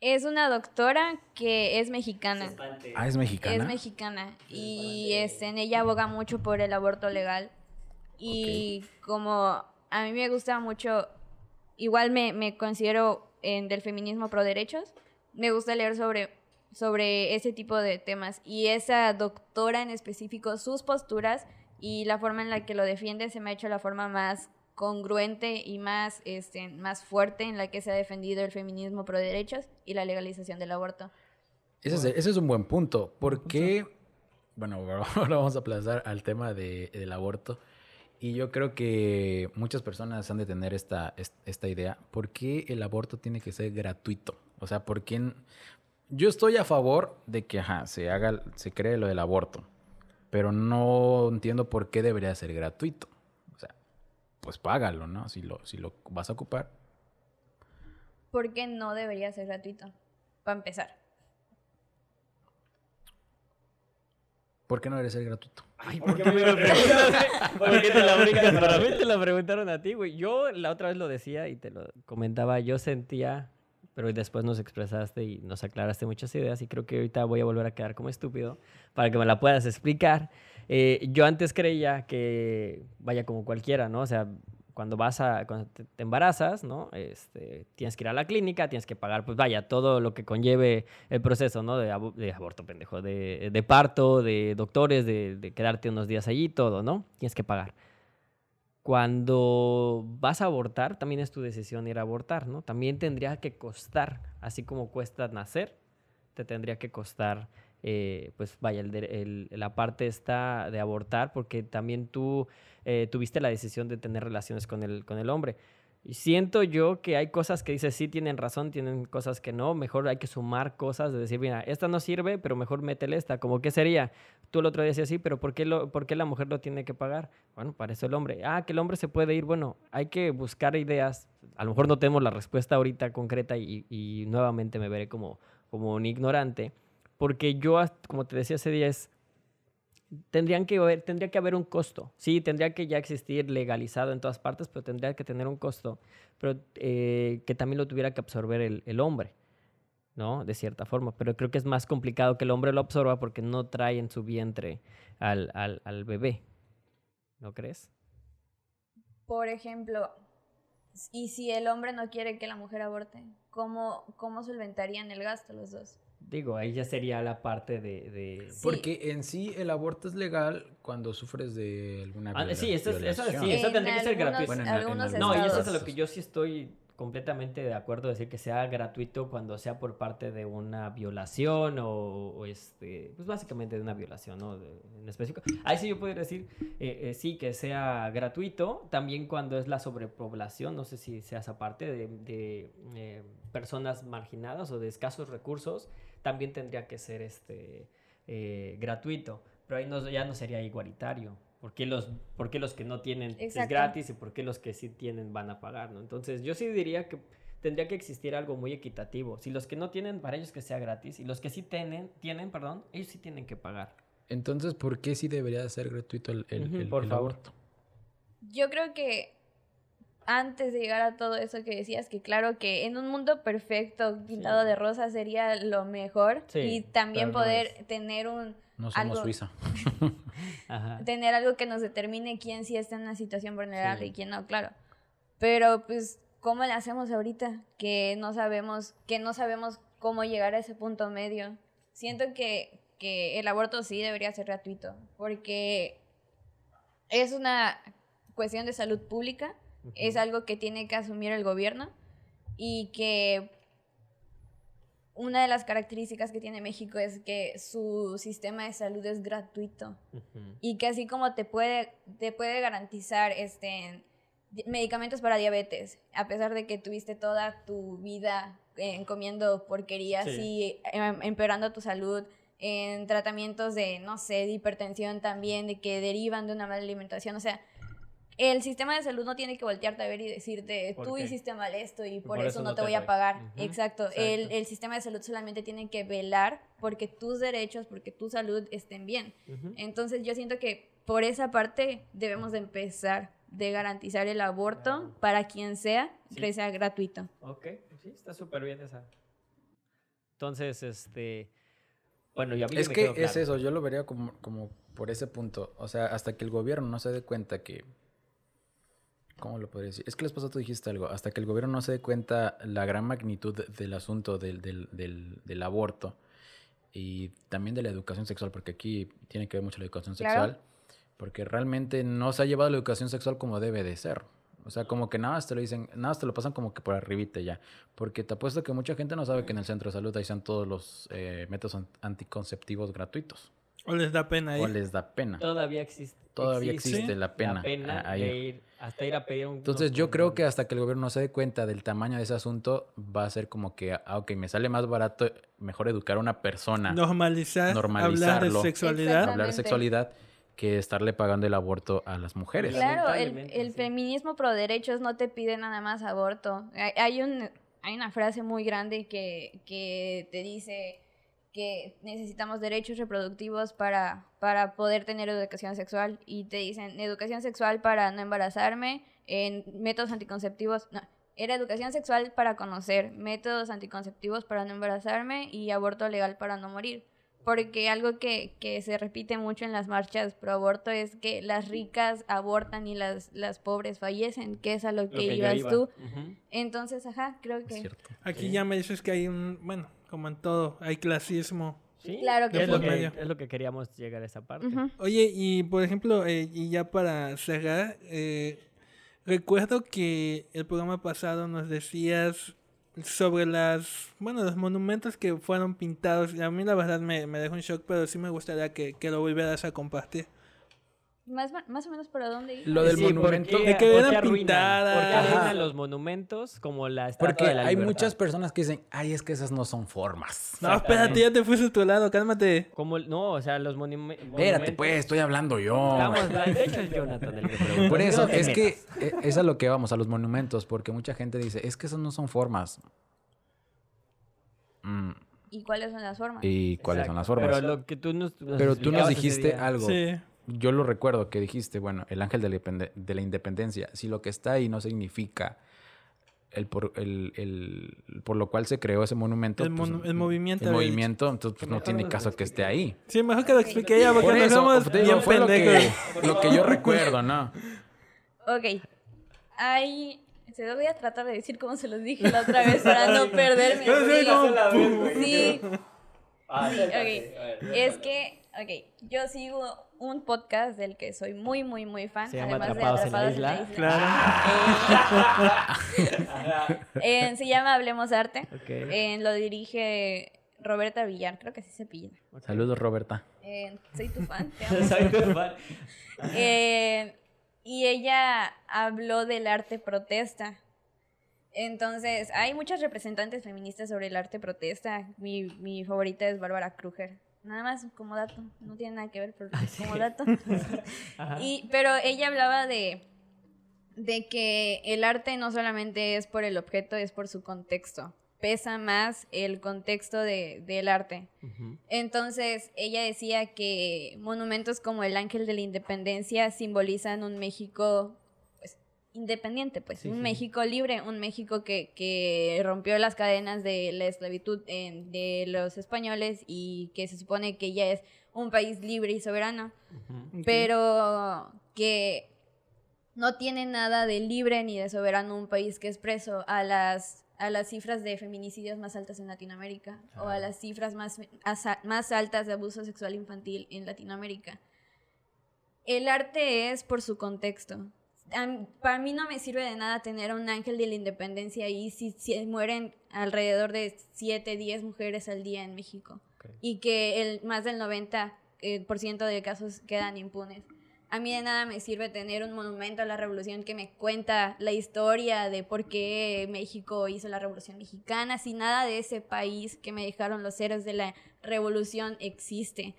Es una doctora que es mexicana. Ah, es mexicana. Es mexicana. Y este, en ella aboga mucho por el aborto legal. Y como a mí me gusta mucho, igual me, me considero en del feminismo pro derechos, me gusta leer sobre, sobre ese tipo de temas. Y esa doctora en específico, sus posturas y la forma en la que lo defiende se me ha hecho la forma más congruente y más, este, más fuerte en la que se ha defendido el feminismo pro derechos y la legalización del aborto. Ese, es, ese es un buen punto. porque Bueno, [LAUGHS] ahora vamos a aplazar al tema de- del aborto. Y yo creo que muchas personas han de tener esta, es- esta idea. ¿Por qué el aborto tiene que ser gratuito? O sea, ¿por qué? Yo estoy a favor de que ajá, se haga, se cree lo del aborto. Pero no entiendo por qué debería ser gratuito. Pues págalo, ¿no? Si lo, si lo vas a ocupar. ¿Por qué no debería ser gratuito? Para empezar. ¿Por qué no debería ser gratuito? ¿Por qué me lo preguntas? ¿Por qué te la brincas? Para mí te la preguntaron a ti, güey. Yo la otra vez lo decía y te lo comentaba. Yo sentía, pero después nos expresaste y nos aclaraste muchas ideas y creo que ahorita voy a volver a quedar como estúpido para que me la puedas explicar. Eh, yo antes creía que, vaya, como cualquiera, ¿no? O sea, cuando vas a, te, embarazas, ¿no? Este, tienes que ir a la clínica, tienes que pagar, pues vaya, todo lo que conlleve el proceso, ¿no? De, abo- de aborto, pendejo, de, parto, de doctores, de quedarte unos días allí, todo, ¿no? Tienes que pagar. Cuando vas a abortar, también es tu decisión ir a abortar, ¿no? También tendría que costar, así como cuesta nacer, te tendría que costar, eh, pues vaya, el el- la parte está de abortar, porque también tú eh, tuviste la decisión de tener relaciones con el, con el hombre. Y siento yo que hay cosas que dices sí tienen razón, tienen cosas que no. Mejor hay que sumar cosas de decir, mira, esta no sirve, pero mejor métele esta. Como que sería, tú el otro día decías sí, pero ¿por qué, lo, ¿por qué la mujer lo tiene que pagar? Bueno, para eso el hombre. Ah, que el hombre se puede ir. Bueno, hay que buscar ideas. A lo mejor no tenemos la respuesta ahorita concreta y, y nuevamente me veré como, como un ignorante. Porque yo, como te decía ese día, es tendrían que haber, tendría que haber un costo. Sí, tendría que ya existir legalizado en todas partes, pero tendría que tener un costo, pero eh, que también lo tuviera que absorber el, el hombre, ¿no? De cierta forma. Pero creo que es más complicado que el hombre lo absorba porque no trae en su vientre al, al, al bebé. ¿No crees? Por ejemplo, y si el hombre no quiere que la mujer aborte, ¿cómo, cómo solventarían el gasto los dos? digo, ahí ya sería la parte de... de- Sí. Porque en sí el aborto es legal cuando sufres de alguna Ah, sí, eso es- eso sí, eso En tendría que ser gratuito. Bueno, en- en algunos algunos No, y eso es a lo que yo sí estoy completamente de acuerdo decir que sea gratuito cuando sea por parte de una violación o, este, pues básicamente de una violación, ¿no? En específico. Ahí sí yo podría decir, eh, eh, sí, que sea gratuito, también cuando es la sobrepoblación, no sé si sea esa parte de, de, eh, personas marginadas o de escasos recursos, también tendría que ser este eh, gratuito, pero ahí no, ya no sería igualitario. ¿Por qué, los, por qué los que no tienen es gratis y por qué los que sí tienen van a pagar? ¿no? Entonces yo sí diría que tendría que existir algo muy equitativo. Si los que no tienen, para ellos que sea gratis, y los que sí tienen, tienen perdón, ellos sí tienen que pagar. Entonces, ¿por qué sí debería de ser gratuito el, el- Ujú, el- por el favor. aborto? Yo creo que antes de llegar a todo eso que decías, que claro que en un mundo perfecto, pintado Sí. de rosa, sería lo mejor. Sí, y también no poder es. tener un No somos Algo- Suiza. [LAUGHS] Ajá. tener algo que nos determine quién sí está en una situación vulnerable Sí. y quién no, claro. Pero pues, ¿cómo le hacemos ahorita? Que no sabemos, que no sabemos cómo llegar a ese punto medio. Siento que, que el aborto sí debería ser gratuito, porque es una cuestión de salud pública, es algo que tiene que asumir el gobierno y que una de las características que tiene México es que su sistema de salud es gratuito y que así como te puede, te puede garantizar este, di- medicamentos para diabetes, a pesar de que tuviste toda tu vida eh, comiendo porquerías Sí. y em- empeorando tu salud, en tratamientos de, no sé, de hipertensión también, de que derivan de una mala alimentación, o sea... El sistema de salud no tiene que voltearte a ver y decirte, ¿Por tú qué? hiciste mal esto y por, por eso, eso no te te voy a doy". pagar. Ujú, Exacto. El, exacto. el sistema de salud solamente tiene que velar porque tus derechos, porque tu salud estén bien. Ujú. Entonces yo siento que por esa parte debemos de empezar de garantizar el aborto Claro. para quien sea, Sí. que sea gratuito. Ok, sí, está súper bien esa. Entonces, este... Bueno, yo a mí Es me que quedó es claro. eso, yo lo vería como, como por ese punto. O sea, hasta que el gobierno no se dé cuenta que... ¿Cómo lo podría decir? Es que les pasó, tú dijiste algo. Hasta que el gobierno no se dé cuenta la gran magnitud de- del asunto del, del, del, del aborto y también de la educación sexual, porque aquí tiene que ver mucho la educación Claro. sexual, porque realmente no se ha llevado la educación sexual como debe de ser. O sea, como que nada más te lo dicen, nada más te lo pasan como que por arribita ya. Porque te apuesto que mucha gente no sabe que en el centro de salud ahí están todos los eh, métodos an- anticonceptivos gratuitos. O les da pena ir. O les da pena. Todavía existe. Todavía existe la pena pena a- ahí. de ir, hasta ir a pedir un... Entonces yo creo que hasta que el gobierno no se dé cuenta del tamaño de ese asunto, va a ser como que, ah, ok, me sale más barato, mejor educar a una persona, Normalizar, hablar de Normalizarlo. sexualidad. hablar de sexualidad, que estarle pagando el aborto a las mujeres. Claro. El, Lamentablemente, el sí. feminismo pro derechos no te pide nada más aborto. Hay, hay un, hay una frase muy grande que, que te dice que necesitamos derechos reproductivos para, para poder tener educación sexual y te dicen educación sexual para no embarazarme, en métodos anticonceptivos, no, era educación sexual para conocer, métodos anticonceptivos para no embarazarme y aborto legal para no morir. Porque algo que, que se repite mucho en las marchas pro aborto es que las ricas abortan y las, las pobres fallecen, que es a lo Lo que, que yo ibas iba. tú. Ujú. Entonces, ajá, creo Es que... cierto. Aquí Sí. ya me dices que hay un, bueno, como en todo, hay clasismo. Sí, Claro que es lo sí. que, es lo que queríamos llegar a esa parte. Oye, y por ejemplo, eh, y ya para cerrar, eh, recuerdo que el programa pasado nos decías sobre las, bueno, los monumentos que fueron pintados. A mí la verdad me, me dejó un shock, pero sí me gustaría que, que lo volvieras a compartir. Más, más o menos para dónde iba. Lo del Sí, ¿por monumento. qué- De que eran pintadas. ¿Por qué arruinan Ajá. los monumentos como la estatua Porque de la hay libertad? muchas personas que dicen, ay, es que esas no son formas. No, espérate, ya te fuiste a tu lado, cálmate. Como, no, o sea, los Espérate, monumentos... pues, estoy hablando yo. Estamos, de hecho es Jonathan el que pregunta. Por eso, es que eh, es a lo que vamos, a los monumentos, porque mucha gente dice, es que esas no son formas. Mm, ¿Y cuáles son las formas? ¿Y cuáles son las formas? Pero lo que tú nos, nos Pero tú nos dijiste algo. Sí. Yo lo recuerdo que dijiste, bueno, el ángel de la, independe- de la independencia. Si lo que está ahí no significa el por, el, el- por lo cual se creó ese monumento. El pues, el movimiento El del- movimiento, entonces pues, no tiene caso que esté ahí. Sí, mejor que lo explique ella porque Por eso, vemos te digo, bien fue lo que, pendejos. lo que yo recuerdo, ¿no? Ok. Hay... Se los voy a tratar de decir como se los dije la otra vez para no perderme. Sí. Sí, Ah, Sí, ok. Es que, ok, yo sigo un podcast del que soy muy, muy, muy fan. Se llama además Atrapados de en la Atrapados Isla. Claro. Ajá. [LAUGHS] Eh, se llama Hablemos Arte. Eh, lo dirige Roberta Villar, creo que así se pilla. Saludos, Roberta. Eh, soy tu fan, te [LAUGHS] amo. Soy tu fan. Eh, y ella habló del arte protesta. Entonces, hay muchas representantes feministas sobre el arte protesta. Mi, mi favorita es Bárbara Kruger. Nada más como dato, no tiene nada que ver, pero [LAUGHS] como dato. [LAUGHS] Y, pero ella hablaba de, de que el arte no solamente es por el objeto, es por su contexto. Pesa más el contexto de, del arte. Entonces, ella decía que monumentos como el Ángel de la Independencia simbolizan un México independiente, pues, Sí, un sí. México libre, un México que, que rompió las cadenas de la esclavitud en- de los españoles y que se supone que ya es un país libre y soberano, pero que no tiene nada de libre ni de soberano un país que es preso a las a las cifras de feminicidios más altas en Latinoamérica o a Ah. las cifras más, asa- más altas de abuso sexual infantil en Latinoamérica. El arte es por su contexto. Para mí no me sirve de nada tener un ángel de la independencia ahí si, si mueren alrededor de 7, 10 mujeres al día en México Ok. y que el, más del 90% eh, por ciento de casos quedan impunes. A mí de nada me sirve tener un monumento a la revolución que me cuenta la historia de por qué México hizo la revolución mexicana, si nada de ese país que me dejaron los héroes de la revolución existe.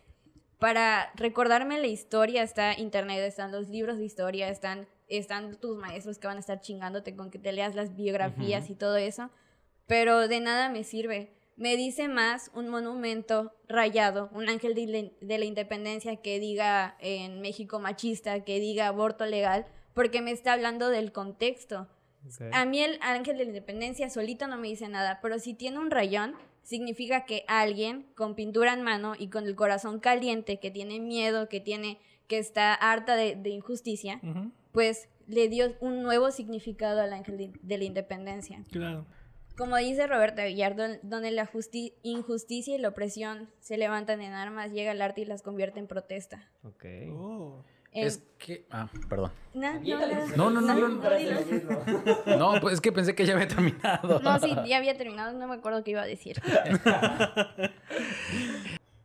Para recordarme la historia está internet, están los libros de historia, están, están tus maestros que van a estar chingándote con que te leas las biografías y todo eso, pero de nada me sirve. Me dice más un monumento rayado, un ángel de, la- de la independencia que diga en México machista, que diga aborto legal, porque me está hablando del contexto. Ok. A mí el ángel de la independencia solito no me dice nada, pero si tiene un rayón, significa que alguien con pintura en mano y con el corazón caliente, que tiene miedo, que tiene, que está harta de, de injusticia, pues le dio un nuevo significado al ángel de, la independencia. Claro. Como dice Roberta Villar, don- donde la justi- injusticia y la opresión se levantan en armas, llega el arte y las convierte en protesta. Ok. Oh. En- Es que. Ah, perdón. No, no, No, no, no, no. No, pues es que pensé que ya había terminado. No, sí, ya había terminado, no me acuerdo qué iba a decir. [LAUGHS]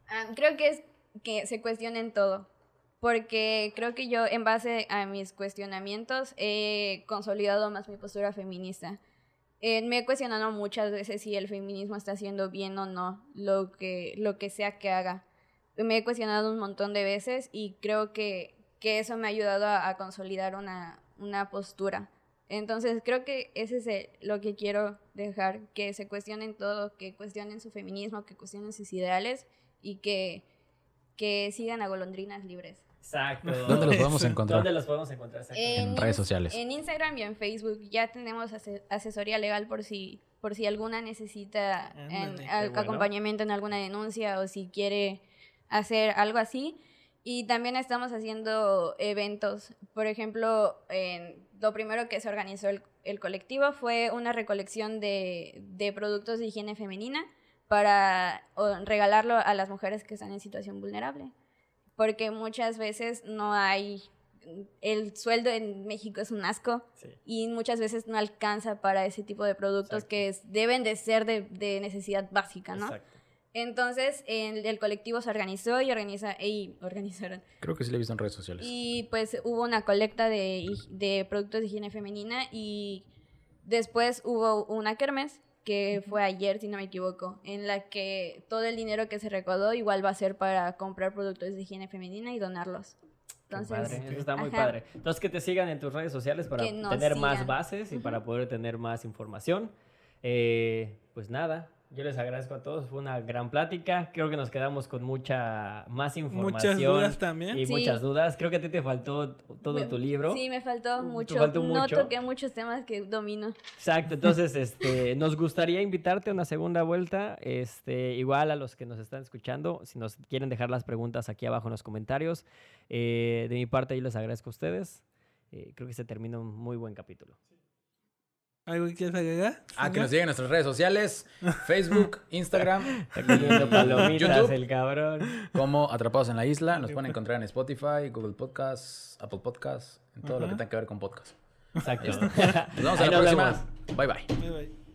Ah, creo que es que se cuestionen todo, porque creo que yo en base a mis cuestionamientos he consolidado más mi postura feminista. Eh, me he cuestionado muchas veces si el feminismo está haciendo bien o no lo que, lo que sea que haga. Me he cuestionado un montón de veces y creo que, que eso me ha ayudado a, a consolidar una, una postura. Entonces creo que ese es el- lo que quiero dejar, que se cuestionen todo, que cuestionen su feminismo, que cuestionen sus ideales y que, que sigan a golondrinas libres. Exacto. ¿Dónde los podemos [LAUGHS] encontrar? ¿Dónde los podemos encontrar? exactamente? En redes sociales. En Instagram y en Facebook ya tenemos ase- asesoría legal por si, por si alguna necesita en- Ándale, qué al- bueno. acompañamiento en alguna denuncia o si quiere hacer algo así. Y también estamos haciendo eventos. Por ejemplo, en- lo primero que se organizó el, el colectivo fue una recolección de, de productos de higiene femenina para o, regalarlo a las mujeres que están en situación vulnerable. Porque muchas veces no hay, el sueldo en México es un asco Sí. y muchas veces no alcanza para ese tipo de productos Exacto. que es- deben de ser de, de necesidad básica, ¿no? Exacto. Entonces, el, el colectivo se organizó y, organiza, y organizaron. Creo que sí lo he visto en redes sociales. Y pues hubo una colecta de, de productos de higiene femenina y después hubo una kermes que fue ayer, si no me equivoco, en la que todo el dinero que se recaudó igual va a ser para comprar productos de higiene femenina y donarlos. Entonces, padre, Eso está muy ajá. padre. Entonces, que te sigan en tus redes sociales para tener más sigan. bases y para poder tener más información. Eh, pues nada, yo les agradezco a todos. Fue una gran plática. Creo que nos quedamos con mucha más información. Muchas dudas también. Y Sí. muchas dudas. Creo que a ti te faltó todo Me- tu libro. Sí, me faltó mucho. faltó No toqué muchos temas que domino. Exacto, entonces [LAUGHS] este, nos gustaría invitarte a una segunda vuelta. Este, igual a los que nos están escuchando, si nos quieren dejar las preguntas aquí abajo en los comentarios. Eh, de mi parte, yo les agradezco a ustedes. Eh, creo que se termina un muy buen capítulo. ¿Algo que quieras agregar? Ah, que nos sigan en nuestras redes sociales, [LAUGHS] Facebook, Instagram, Está comiendo palomitas YouTube. el cabrón. como Atrapados en la Isla. Nos pueden encontrar en Spotify, Google Podcasts, Apple Podcasts, en todo lo que tenga que ver con podcast. Exacto. Nos vemos a la nos próxima. vemos. Bye bye. Bye, bye.